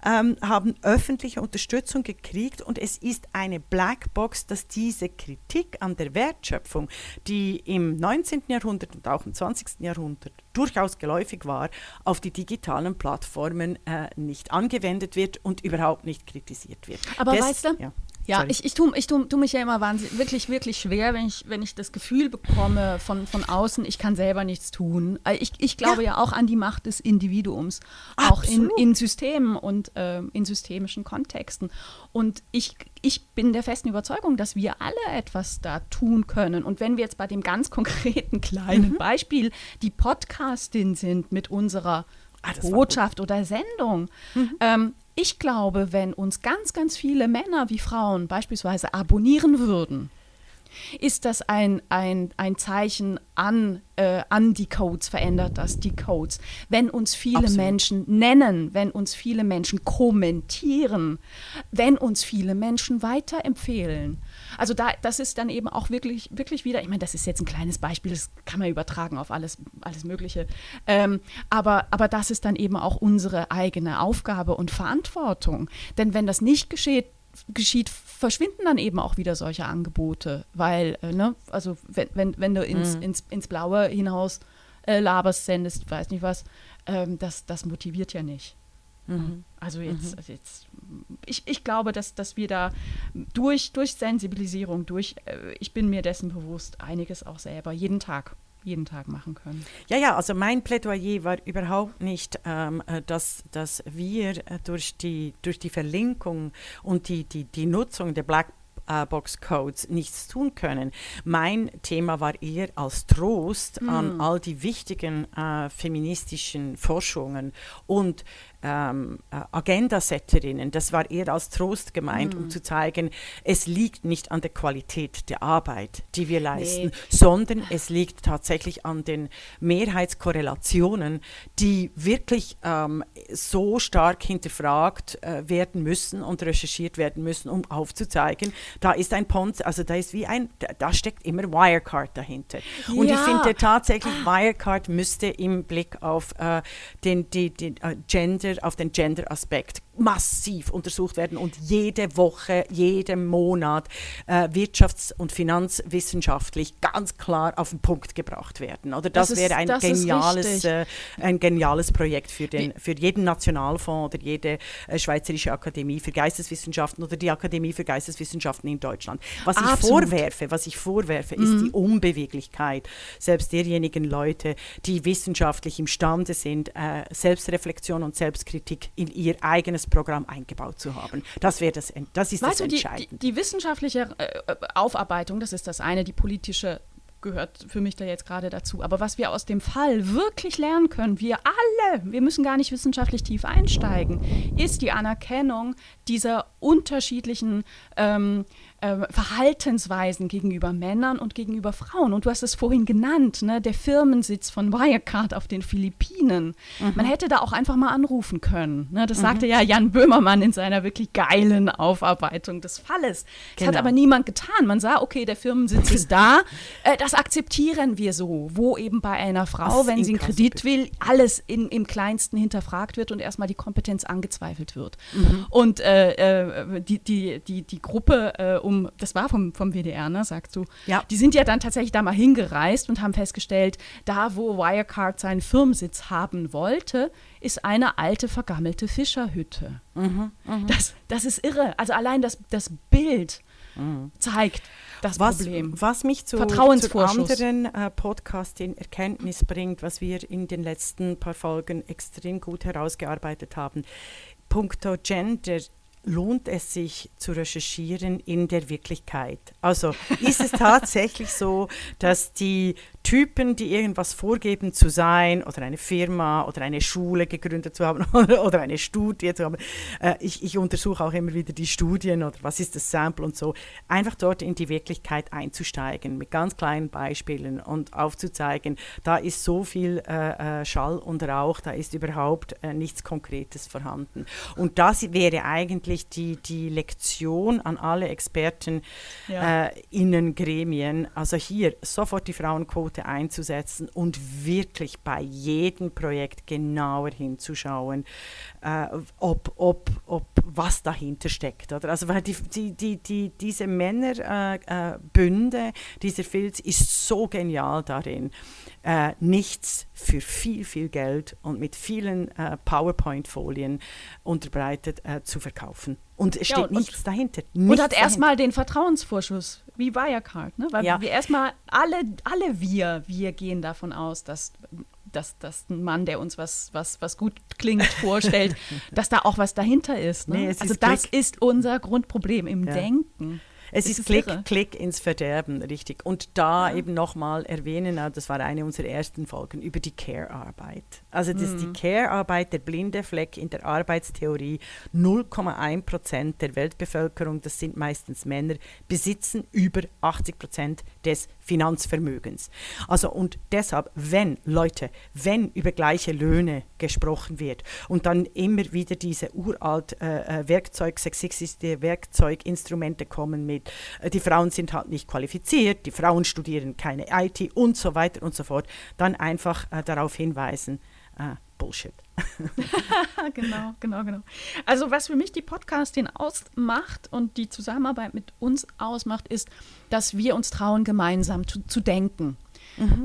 ähm, haben öffentliche Unterstützung gekriegt und es ist eine Blackbox, dass diese Kritik an der Wertschöpfung, die im 19. Jahrhundert und auch im 20. Jahrhundert durchaus geläufig war, auf die digitalen Plattformen äh, nicht angewendet wird und überhaupt nicht kritisiert wird. Aber Des, weißt du, ja. Ja, ich, ich tue ich tu, tu mich ja immer wahnsinnig, wirklich, wirklich schwer, wenn ich, wenn ich das Gefühl bekomme von, von außen, ich kann selber nichts tun. Äh, ich, ich glaube ja. ja auch an die Macht des Individuums, Absolut. auch in, in Systemen und äh, in systemischen Kontexten. Und ich, ich bin der festen Überzeugung, dass wir alle etwas da tun können. Und wenn wir jetzt bei dem ganz konkreten [laughs] kleinen mhm. Beispiel die Podcastin sind mit unserer ah, Botschaft oder Sendung, mhm. ähm, ich glaube, wenn uns ganz, ganz viele Männer wie Frauen beispielsweise abonnieren würden, ist das ein, ein, ein Zeichen an, äh, an die Codes, verändert das die Codes. Wenn uns viele Absolut. Menschen nennen, wenn uns viele Menschen kommentieren, wenn uns viele Menschen weiterempfehlen. Also da, das ist dann eben auch wirklich, wirklich wieder, ich meine, das ist jetzt ein kleines Beispiel, das kann man übertragen auf alles, alles Mögliche. Ähm, aber, aber das ist dann eben auch unsere eigene Aufgabe und Verantwortung. Denn wenn das nicht geschieht, geschieht, verschwinden dann eben auch wieder solche Angebote, weil, äh, ne, also wenn, wenn, wenn du ins, mhm. ins, ins Blaue hinaus äh, laberst, sendest, weiß nicht was, ähm, das, das motiviert ja nicht. Mhm. Also jetzt, mhm. also jetzt ich, ich glaube, dass, dass wir da durch, durch Sensibilisierung, durch, äh, ich bin mir dessen bewusst, einiges auch selber jeden Tag jeden Tag machen können. Ja, ja, also mein Plädoyer war überhaupt nicht, ähm, äh, dass, dass wir äh, durch die, durch die Verlinkung und die, die, die Nutzung der Black Box Codes nichts tun können. Mein Thema war eher als Trost mm. an all die wichtigen äh, feministischen Forschungen und ähm, äh, Agendasetterinnen. Das war eher als Trost gemeint, mm. um zu zeigen, es liegt nicht an der Qualität der Arbeit, die wir leisten, nee. sondern es liegt tatsächlich an den Mehrheitskorrelationen, die wirklich ähm, so stark hinterfragt äh, werden müssen und recherchiert werden müssen, um aufzuzeigen, da ist ein Ponz, also da ist wie ein, da, steckt immer Wirecard dahinter. Und ja. ich finde tatsächlich, Wirecard müsste im Blick auf äh, den, die, den uh, Gender auf den Gender-Aspekt massiv untersucht werden und jede Woche, jeden Monat äh, wirtschafts- und finanzwissenschaftlich ganz klar auf den Punkt gebracht werden. Oder das, das wäre ein geniales, äh, ein geniales Projekt für, den, für jeden Nationalfonds oder jede äh, Schweizerische Akademie für Geisteswissenschaften oder die Akademie für Geisteswissenschaften in Deutschland. Was Absolut. ich vorwerfe, was ich vorwerfe, ist mhm. die Unbeweglichkeit selbst derjenigen Leute, die wissenschaftlich imstande sind, äh, Selbstreflexion und Selbstkritik in ihr eigenes Programm eingebaut zu haben. Das wäre das, das ist weißt das Entscheidende. Die, die, die wissenschaftliche äh, Aufarbeitung, das ist das eine, die politische gehört für mich da jetzt gerade dazu. Aber was wir aus dem Fall wirklich lernen können, wir alle, wir müssen gar nicht wissenschaftlich tief einsteigen, ist die Anerkennung dieser unterschiedlichen ähm, äh, Verhaltensweisen gegenüber Männern und gegenüber Frauen. Und du hast es vorhin genannt, ne, der Firmensitz von Wirecard auf den Philippinen. Mhm. Man hätte da auch einfach mal anrufen können. Ne? Das mhm. sagte ja Jan Böhmermann in seiner wirklich geilen Aufarbeitung des Falles. Das genau. hat aber niemand getan. Man sah, okay, der Firmensitz ist da, äh, das akzeptieren wir so. Wo eben bei einer Frau, wenn sie einen Kredit will, alles in, im Kleinsten hinterfragt wird und erstmal die Kompetenz angezweifelt wird. Mhm. Und äh, äh die, die, die, die Gruppe äh, um, das war vom, vom WDR, ne, sagst du. Ja. Die sind ja dann tatsächlich da mal hingereist und haben festgestellt, da wo Wirecard seinen Firmensitz haben wollte, ist eine alte, vergammelte Fischerhütte. Mhm, Das, das ist irre. Also allein das, das Bild zeigt das Mhm. Was, Problem. was mich zu, zu anderen äh, Podcast in Erkenntnis bringt, was wir in den letzten paar Folgen extrem gut herausgearbeitet haben. Punkto Gender lohnt es sich zu recherchieren in der Wirklichkeit. Also ist es tatsächlich so, dass die Typen, die irgendwas vorgeben zu sein oder eine Firma oder eine Schule gegründet zu haben [laughs] oder, eine Studie zu haben, äh, ich, ich untersuche auch immer wieder die Studien oder was ist das Sample und so, einfach dort in die Wirklichkeit einzusteigen mit ganz kleinen Beispielen und aufzuzeigen, da ist so viel äh, äh, Schall und Rauch, da ist überhaupt äh, nichts Konkretes vorhanden. Und das wäre eigentlich die, die Lektion an alle Experten Ja. äh, innen Gremien, also hier sofort die Frauenquote einzusetzen und wirklich bei jedem Projekt genauer hinzuschauen, äh, ob, ob, ob was dahinter steckt. Oder? Also weil die, die, die, die, diese Männerbünde, äh, äh, dieser Filz ist so genial darin, äh, nichts für viel, viel Geld und mit vielen äh, PowerPoint-Folien unterbreitet äh, zu verkaufen. Und es Ja, steht und- nichts dahinter. Und Nichts hat erstmal den Vertrauensvorschuss, wie Wirecard, ne? Weil Ja. wir erstmal alle, alle wir, wir gehen davon aus, dass, dass, dass ein Mann, der uns was, was, was gut klingt, [laughs] vorstellt, dass da auch was dahinter ist. Ne? Nee, also ist das Klick. ist unser Grundproblem im Ja. Denken. Es ist, ist Klick, irre. Klick ins Verderben, richtig. Und da eben nochmal erwähnen, äh, das war eine unserer ersten Folgen, über die Care-Arbeit. Also das, Mhm. die Care-Arbeit, der blinde Fleck in der Arbeitstheorie, 0,1 Prozent der Weltbevölkerung, das sind meistens Männer, besitzen über 80 Prozent des Finanzvermögens. Also und deshalb, wenn Leute, wenn über gleiche Löhne gesprochen wird und dann immer wieder diese uralt äh, äh, Werkzeug, sexistische Werkzeuginstrumente kommen mit, äh, die Frauen sind halt nicht qualifiziert, die Frauen studieren keine IT und so weiter und so fort, dann einfach äh, darauf hinweisen, äh, Bullshit. [laughs] Genau, genau, genau. Also was für mich die Podcastin ausmacht und die Zusammenarbeit mit uns ausmacht, ist, dass wir uns trauen, gemeinsam zu, zu denken.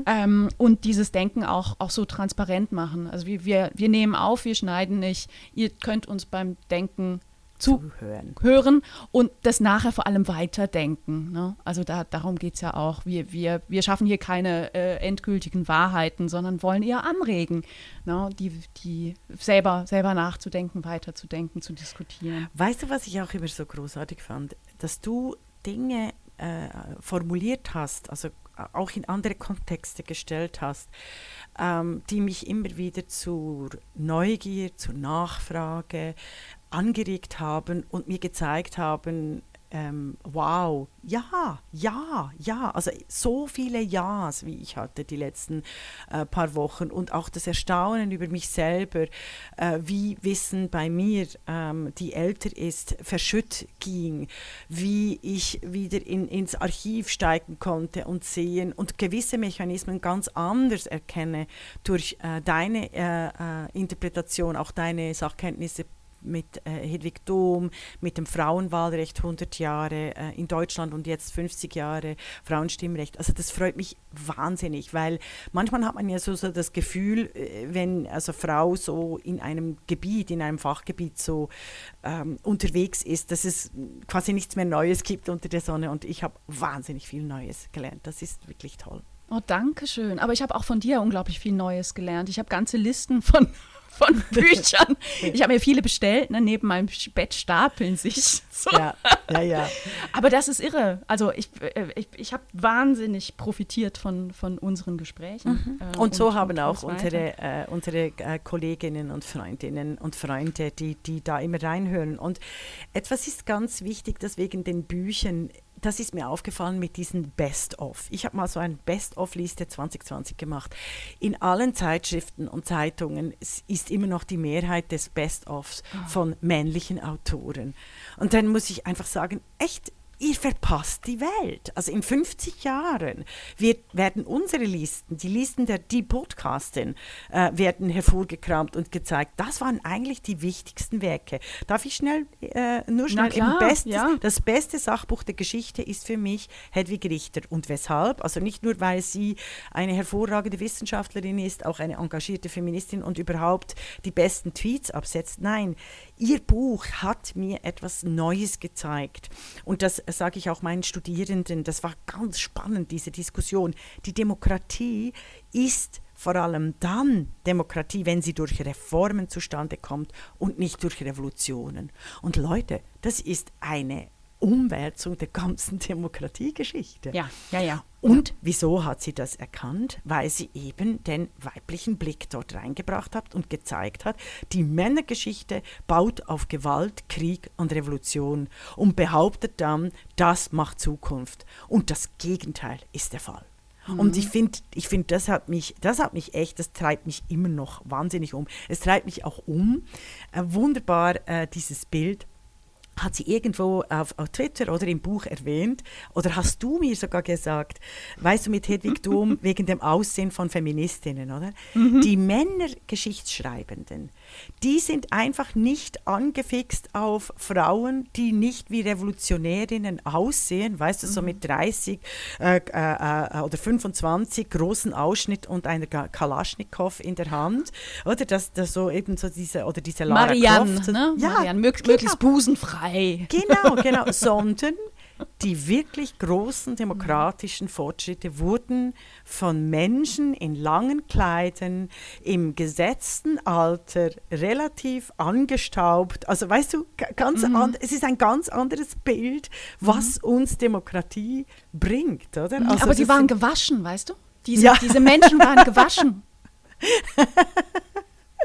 Ähm, und dieses Denken auch, auch so transparent machen. Also wir, wir, wir nehmen auf, wir schneiden nicht. Ihr könnt uns beim Denken Zuhören. zuhören und das nachher vor allem weiterdenken. Ne? Also da, darum geht es ja auch. Wir, wir, wir schaffen hier keine äh, endgültigen Wahrheiten, sondern wollen eher anregen, ne? die, die selber, selber nachzudenken, weiterzudenken, zu diskutieren. Weißt du, was ich auch immer so großartig fand? Dass du Dinge äh, formuliert hast, also auch in andere Kontexte gestellt hast, ähm, die mich immer wieder zur Neugier, zur Nachfrage angeregt haben und mir gezeigt haben, ähm, wow, ja, ja, ja, also so viele Ja's, wie ich hatte die letzten äh, paar Wochen. Und auch das Erstaunen über mich selber, äh, wie Wissen bei mir, ähm, die älter ist, verschütt ging, wie ich wieder in, ins Archiv steigen konnte und sehen und gewisse Mechanismen ganz anders erkenne durch äh, deine äh, äh, Interpretation, auch deine Sachkenntnisse mit äh, Hedwig Dom, mit dem Frauenwahlrecht 100 Jahre äh, in Deutschland und jetzt 50 Jahre Frauenstimmrecht. Also das freut mich wahnsinnig, weil manchmal hat man ja so, so das Gefühl, äh, wenn also Frau so in einem Gebiet, in einem Fachgebiet so ähm, unterwegs ist, dass es quasi nichts mehr Neues gibt unter der Sonne und ich habe wahnsinnig viel Neues gelernt. Das ist wirklich toll. Oh, danke schön. Aber ich habe auch von dir unglaublich viel Neues gelernt. Ich habe ganze Listen von, von [laughs] Büchern. Ich habe mir viele bestellt, ne? neben meinem Bett stapeln sich. So. Ja, ja, ja. Aber das ist irre. Also ich, äh, ich, ich habe wahnsinnig profitiert von, von unseren Gesprächen. äh, Und so haben und auch unsere, äh, unsere äh, Kolleginnen und Freundinnen und Freunde, die, die da immer reinhören. Und etwas ist ganz wichtig, dass wegen den Büchern, das ist mir aufgefallen mit diesen Best-of. Ich habe mal so eine Best-of-Liste 2020 gemacht. In allen Zeitschriften und Zeitungen ist immer noch die Mehrheit des Best-ofs von männlichen Autoren. Und dann muss ich einfach sagen, echt, ihr verpasst die Welt. Also in 50 Jahren wird, werden unsere Listen, die Listen der die Podcastin, äh, werden hervorgekramt und gezeigt. Das waren eigentlich die wichtigsten Werke. Darf ich schnell, äh, nur schnell, klar, Bestes, ja. das beste Sachbuch der Geschichte ist für mich Hedwig Richter. Und weshalb? Also nicht nur, weil sie eine hervorragende Wissenschaftlerin ist, auch eine engagierte Feministin und überhaupt die besten Tweets absetzt. Nein, ihr Buch hat mir etwas Neues gezeigt. Und das sage ich auch meinen Studierenden. Das war ganz spannend, diese Diskussion. Die Demokratie ist vor allem dann Demokratie, wenn sie durch Reformen zustande kommt und nicht durch Revolutionen. Und Leute, das ist eine Umwälzung der ganzen Demokratiegeschichte. Ja, ja, ja. Und wieso hat sie das erkannt? Weil sie eben den weiblichen Blick dort reingebracht hat und gezeigt hat, die Männergeschichte baut auf Gewalt, Krieg und Revolution und behauptet dann, das macht Zukunft. Und das Gegenteil ist der Fall. Und ich finde, ich find, das hat mich, das hat mich echt, das treibt mich immer noch wahnsinnig um. Es treibt mich auch um. Äh, wunderbar äh, dieses Bild hat sie irgendwo auf, auf, Twitter oder im Buch erwähnt, oder hast du mir sogar gesagt, weißt du, mit Hedwig Dom [laughs] wegen dem Aussehen von Feministinnen, oder? Mhm. Die Männergeschichtsschreibenden, die sind einfach nicht angefixt auf Frauen, die nicht wie Revolutionärinnen aussehen, weißt du, mhm. so mit 30 äh, äh, oder 25 großen Ausschnitt und einer Kalaschnikow in der Hand, oder? Das, das so eben so diese, oder diese Lara Marianne, Croft, ne? ja, Marianne, mög genau. möglichst busenfrei frei. Genau, [laughs] genau, sondern die wirklich großen demokratischen Fortschritte wurden von Menschen in langen Kleidern im gesetzten Alter relativ angestaubt. Also weißt du, ganz mhm. es ist ein ganz anderes Bild, was mhm. uns Demokratie bringt, oder? Also Aber sie waren gewaschen, weißt du? Diese, ja. diese Menschen waren gewaschen. [laughs]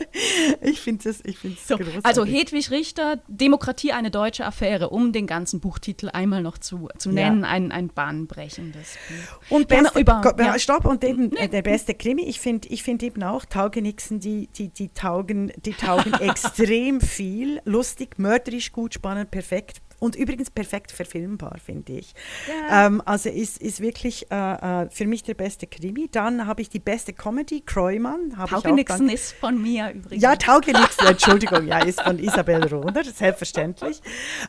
[laughs] ich finde das, ich so, Also Hedwig Richter, Demokratie eine deutsche Affäre, um den ganzen Buchtitel einmal noch zu, zu nennen, ja. ein, ein bahnbrechendes Buch. Und beste, über, ja. stopp, und eben nee. der beste Krimi, ich finde ich find eben auch Taugenixen, die, die, die taugen, die taugen [laughs] extrem viel, lustig, mörderisch, gut, spannend, perfekt, und übrigens perfekt verfilmbar, finde ich. Ja. Ähm, also ist, ist wirklich äh, äh, für mich der beste Krimi. Dann habe ich die beste Comedy, Kreumann. Taugenixen ist von mir übrigens. Ja, Taugenixen, Entschuldigung, ja, ist von Isabel Rohner, selbstverständlich.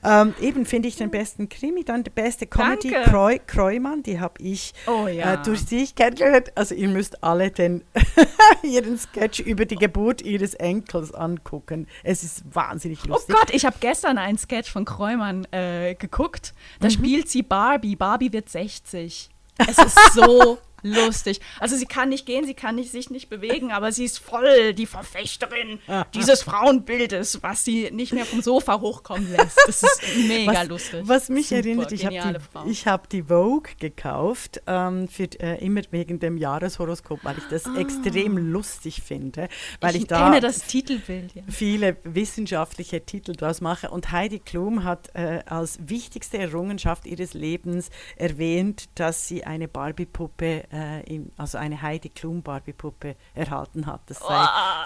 Ähm, eben finde ich den besten Krimi. Dann die beste Comedy, Kreu, Kreumann, die habe ich oh, ja. äh, durch dich kennengelernt. Also ihr müsst alle den [laughs] ihren Sketch über die Geburt ihres Enkels angucken. Es ist wahnsinnig oh lustig. Oh Gott, ich habe gestern einen Sketch von Kreumann äh, geguckt. Da mhm. spielt sie Barbie. Barbie wird 60. Es ist so [laughs] lustig. Also sie kann nicht gehen, sie kann nicht, sich nicht bewegen, aber sie ist voll die Verfechterin [laughs] dieses Frauenbildes, was sie nicht mehr vom Sofa hochkommen lässt. Das ist [laughs] mega was, lustig. Was mich Super, erinnert, ich habe die, hab die Vogue gekauft, ähm, für, äh, immer wegen dem Jahreshoroskop, weil ich das ah. extrem lustig finde, weil ich, ich da das Titelbild, ja. viele wissenschaftliche Titel draus mache. Und Heidi Klum hat äh, als wichtigste Errungenschaft ihres Lebens erwähnt, dass sie eine Barbie-Puppe äh, in, also eine Heidi Klum Barbie-Puppe erhalten hat. Das sei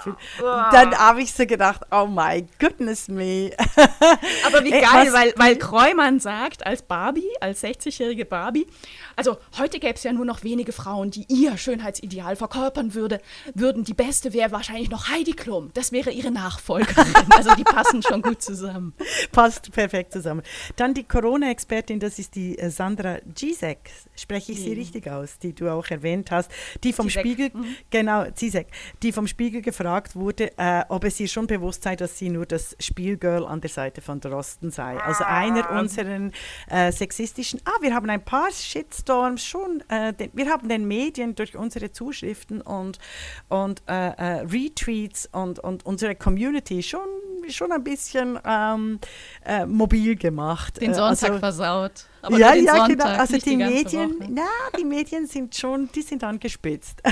oh, oh. Dann habe ich so gedacht, oh my goodness me. [laughs] Aber wie geil, weil, weil Kreumann sagt, als Barbie, als 60-jährige Barbie, also heute gäbe es ja nur noch wenige Frauen, die ihr Schönheitsideal verkörpern würde, würden. Die beste wäre wahrscheinlich noch Heidi Klum. Das wäre ihre Nachfolgerin. [laughs] also die passen schon gut zusammen. Passt perfekt zusammen. Dann die Corona-Expertin, das ist die äh, Sandra Gisek. Spreche ich sie mhm. richtig aus, die du auch erwähnt hast, die vom Zizek. Spiegel, mhm. genau, Zizek, die vom Spiegel gefragt wurde, äh, ob es ihr schon bewusst sei, dass sie nur das Spielgirl an der Seite von Drosten sei. Also einer ah. unseren äh, sexistischen, ah, wir haben ein paar Shits Shitstorms schon, äh, den, wir haben den Medien durch unsere Zuschriften und, und äh, äh, Retweets und, und unsere Community schon, schon ein bisschen ähm, äh, mobil gemacht. Den Sonntag also, versaut. Aber ja, ja, Sonntag, genau. Also die, die Medien, na, die Medien sind schon, die sind angespitzt.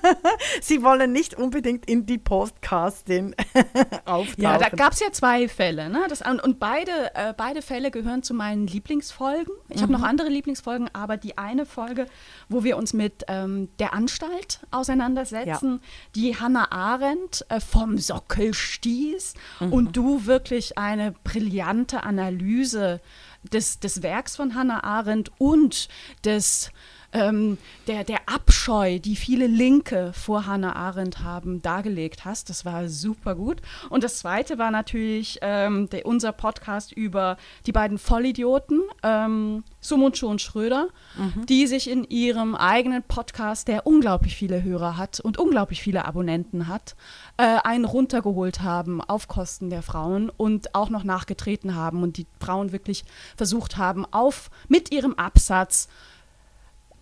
[laughs] Sie wollen nicht unbedingt in die Podcasting [laughs] auftauchen. Ja, da gab es ja zwei Fälle. Ne? Das, und beide, äh, beide Fälle gehören zu meinen Lieblingsfolgen. Ich mhm. habe noch andere Lieblingsfolgen, aber die eine Folge, wo wir uns mit ähm, der Anstalt auseinandersetzen, ja. die Hannah Arendt äh, vom Sockel stieß mhm. und du wirklich eine brillante Analyse des, des Werks von Hannah Arendt und des ähm, der, der Abscheu, die viele Linke vor Hannah Arendt haben, dargelegt hast. Das war super gut. Und das zweite war natürlich ähm, der, unser Podcast über die beiden Vollidioten, ähm, Sumunchu und Schröder, mhm. die sich in ihrem eigenen Podcast, der unglaublich viele Hörer hat und unglaublich viele Abonnenten hat, äh, einen runtergeholt haben auf Kosten der Frauen und auch noch nachgetreten haben und die Frauen wirklich versucht haben, auf mit ihrem Absatz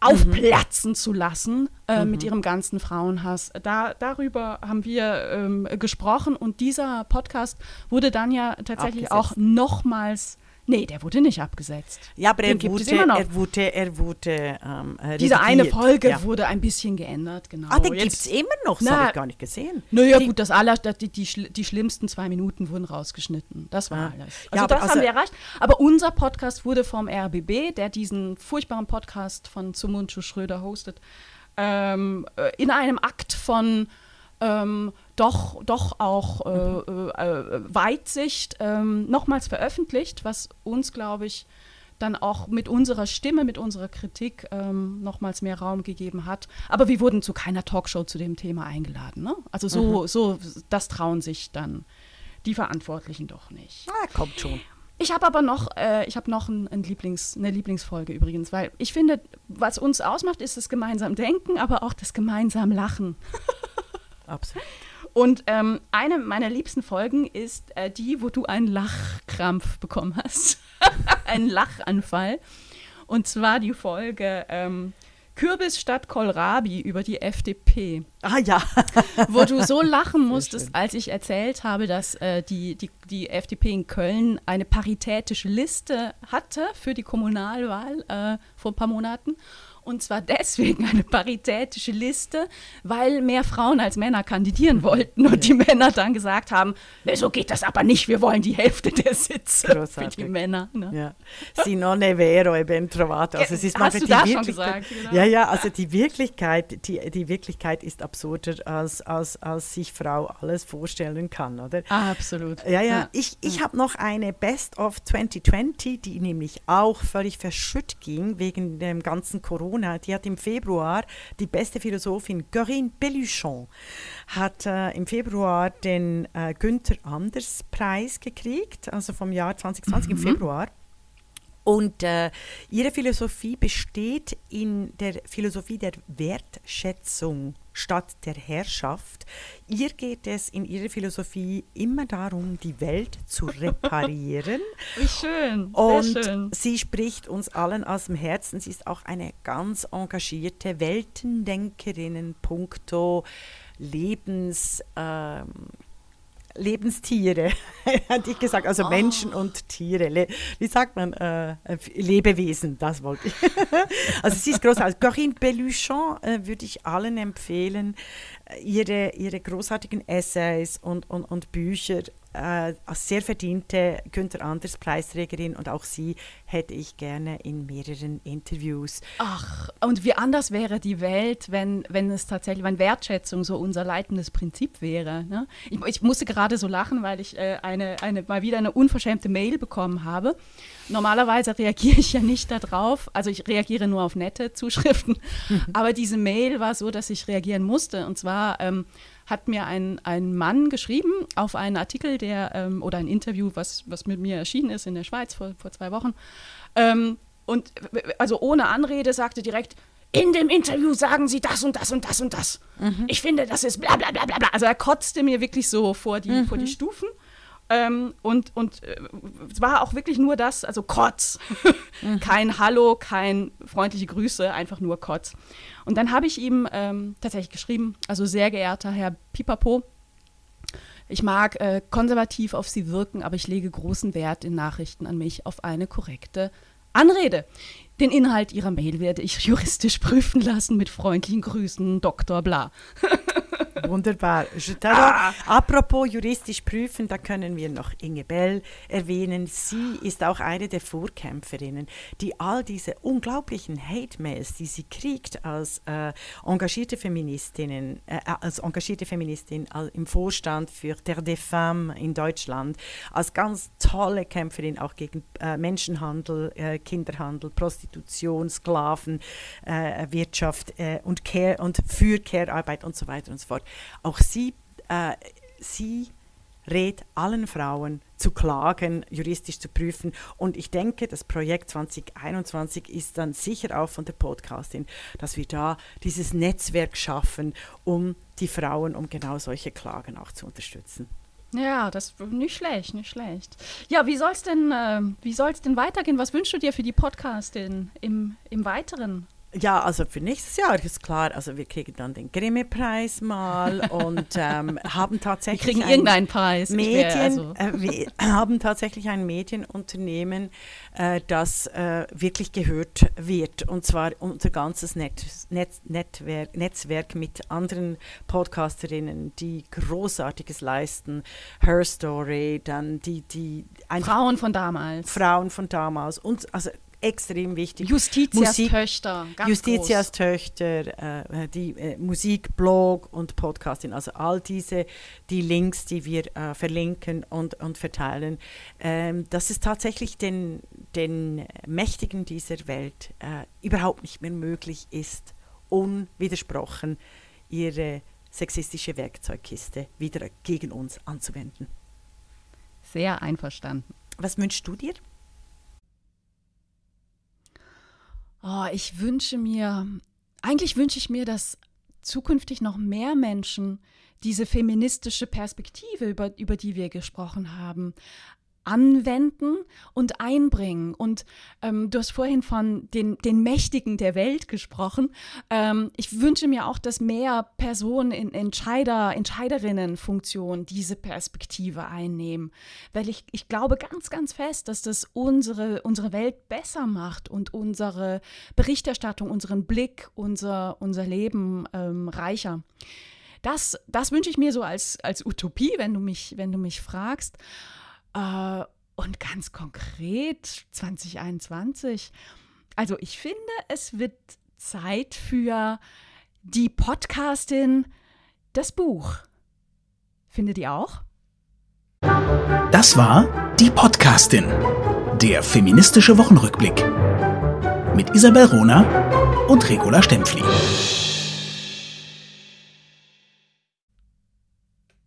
aufplatzen mhm. zu lassen äh, mhm. mit ihrem ganzen Frauenhass. Da, darüber haben wir ähm, gesprochen und dieser Podcast wurde dann ja tatsächlich Abgesetzt. auch nochmals Nee, der wurde nicht abgesetzt. Ja, aber er wurde, er wurde, er wurde, ähm, Diese eine Folge ja. wurde ein bisschen geändert, genau. Ah, den gibt es immer noch, das habe ich gar nicht gesehen. Naja, gut, das aller, die, die, die, schlimmsten zwei Minuten wurden rausgeschnitten. Das war ah. alles. Also ja, das also, haben wir erreicht. Aber unser Podcast wurde vom RBB, der diesen furchtbaren Podcast von Zumunchu Schröder hostet, ähm, äh, in einem Akt von ähm, doch, doch auch äh, äh, Weitsicht ähm, nochmals veröffentlicht, was uns, glaube ich, dann auch mit unserer Stimme, mit unserer Kritik ähm, nochmals mehr Raum gegeben hat. Aber wir wurden zu keiner Talkshow zu dem Thema eingeladen. Ne? Also so, mhm. so, das trauen sich dann die Verantwortlichen doch nicht. Ah, kommt schon. Ich habe aber noch, äh, ich habe noch ein, ein Lieblings, eine Lieblingsfolge übrigens, weil ich finde, was uns ausmacht, ist das gemeinsam Denken, aber auch das gemeinsam Lachen. [laughs] Absolut. Und ähm, eine meiner liebsten Folgen ist äh, die, wo du einen Lachkrampf bekommen hast. [laughs] einen Lachanfall. Und zwar die Folge ähm, Kürbis statt Kohlrabi über die FDP. Ah ja. wo du so lachen musstest, als ich erzählt habe, dass äh, die, die, die FDP in Köln eine paritätische Liste hatte für die Kommunalwahl äh, vor ein paar Monaten. Und zwar deswegen eine paritätische Liste, weil mehr Frauen als Männer kandidieren wollten. Und die Männer dann gesagt haben, nee, so geht das aber nicht, wir wollen die Hälfte der Sitze Großartig. für die Männer. Ne? Ja. Si non è vero e ben trovato. Also es ist Hast du das schon gesagt? Genau. Ja, ja, also die Wirklichkeit, die, die Wirklichkeit ist absurder, als, als, als sich Frau alles vorstellen kann, oder? Ah, absolut. Ja, ja. ja. Ich, ich habe noch eine Best of 2020, die nämlich auch völlig verschütt ging wegen dem ganzen Corona Corona, die hat im Februar, die beste Philosophin Corinne Pelluchon, hat äh, im Februar den äh, Günther Anders Preis gekriegt, also vom Jahr 2020 mhm. im Februar. Und äh, ihre Philosophie besteht in der Philosophie der Wertschätzung statt der Herrschaft. Ihr geht es in ihrer Philosophie immer darum, die Welt zu [laughs] reparieren. Wie schön. Und schön. sie spricht uns allen aus dem Herzen. Sie ist auch eine ganz engagierte Weltendenkerin, puncto Lebens. Ähm, Lebenstiere, [laughs] hätte ich gesagt, also oh. Menschen und Tiere. Wie sagt man? Äh, Lebewesen, das wollte ich. [laughs] also sie ist großartig. Corinne Belluchon äh, würde ich allen empfehlen, äh, ihre, ihre großartigen Essays und, und, und Bücher äh, als sehr verdiente Günther Anders Preisträgerin und auch sie hätte ich gerne in mehreren Interviews. Ach, und wie anders wäre die Welt, wenn, wenn es tatsächlich, wenn Wertschätzung so unser leitendes Prinzip wäre. Ne? Ich, ich, musste gerade so lachen, weil ich äh, eine, eine, mal wieder eine unverschämte Mail bekommen habe. Normalerweise reagiere ich ja nicht darauf, also ich reagiere nur auf nette Zuschriften, [laughs] aber diese Mail war so, dass ich reagieren musste. Und zwar ähm, hat mir ein, ein Mann geschrieben auf einen Artikel, der ähm, oder ein Interview, was, was mit mir erschienen ist in der Schweiz vor, vor zwei Wochen. Ähm, und also ohne Anrede sagte direkt, in dem Interview sagen sie das und das und das und das. Mhm. Ich finde, das ist bla bla bla bla. Also er kotzte mir wirklich so vor die, mhm. vor die Stufen. Ähm, und und äh, es war auch wirklich nur das, also Kotz. Mhm. kein Hallo, kein freundliche Grüße, einfach nur Kotz. Und dann habe ich ihm ähm, tatsächlich geschrieben, also sehr geehrter Herr Pipapo, ich mag äh, konservativ auf Sie wirken, aber ich lege großen Wert in Nachrichten an mich auf eine korrekte Anrede. Den Inhalt Ihrer Mail werde ich juristisch [laughs] prüfen lassen mit freundlichen Grüßen, Dr. Bla. [laughs] Wunderbar. Ah. Apropos juristisch prüfen, da können wir noch Inge Bell erwähnen. Sie ist auch eine der Vorkämpferinnen, die all diese unglaublichen Hate-Mails, die sie kriegt als äh, engagierte Feministinnen, äh, als engagierte Feministin im Vorstand für Der des Femmes in Deutschland, als ganz tolle Kämpferin auch gegen äh, Menschenhandel, äh, Kinderhandel, Prostitution, Sklaven, äh, Wirtschaft äh, und Care und für Care-Arbeit und so weiter und so fort. Auch sie, äh, sie rät allen Frauen zu klagen, juristisch zu prüfen. Und ich denke, das Projekt 2021 ist dann sicher auch von der Podcastin, dass wir da dieses Netzwerk schaffen, um die Frauen, um genau solche Klagen auch zu unterstützen. Ja, das nicht schlecht, nicht schlecht. Ja, wie soll es denn, äh, denn weitergehen? Was wünschst du dir für die Podcastin im, im Weiteren? Ja, also für nächstes Jahr ist klar, also wir kriegen dann den Grimme-Preis mal [laughs] und ähm, haben tatsächlich. Wir kriegen irgendeinen Preis. Medien, also. äh, wir [laughs] haben tatsächlich ein Medienunternehmen, äh, das äh, wirklich gehört wird und zwar unser ganzes Net, Net, Netwerk, Netzwerk mit anderen Podcasterinnen, die Großartiges leisten. Her Story, dann die. die Frauen von damals. Frauen von damals. Und also extrem wichtig. Justitias Musik, Töchter. Justitias groß. Töchter, äh, die äh, Musikblog und Podcasting, also all diese, die Links, die wir äh, verlinken und, und verteilen, ähm, dass es tatsächlich den, den Mächtigen dieser Welt äh, überhaupt nicht mehr möglich ist, unwidersprochen ihre sexistische Werkzeugkiste wieder gegen uns anzuwenden. Sehr einverstanden. Was wünschst du dir? Oh, ich wünsche mir, eigentlich wünsche ich mir, dass zukünftig noch mehr Menschen diese feministische Perspektive, über, über die wir gesprochen haben, anwenden und einbringen. Und ähm, du hast vorhin von den, den Mächtigen der Welt gesprochen. Ähm, ich wünsche mir auch, dass mehr Personen in Entscheider, Entscheiderinnenfunktion diese Perspektive einnehmen. Weil ich, ich glaube ganz, ganz fest, dass das unsere, unsere Welt besser macht und unsere Berichterstattung, unseren Blick, unser, unser Leben ähm, reicher. Das, das wünsche ich mir so als, als Utopie, wenn du mich, wenn du mich fragst. Äh, und ganz konkret 2021. Also ich finde, es wird Zeit für die Podcastin Das Buch. Findet ihr auch? Das war die Podcastin, der feministische Wochenrückblick mit Isabel Rona und Regula Stempfli.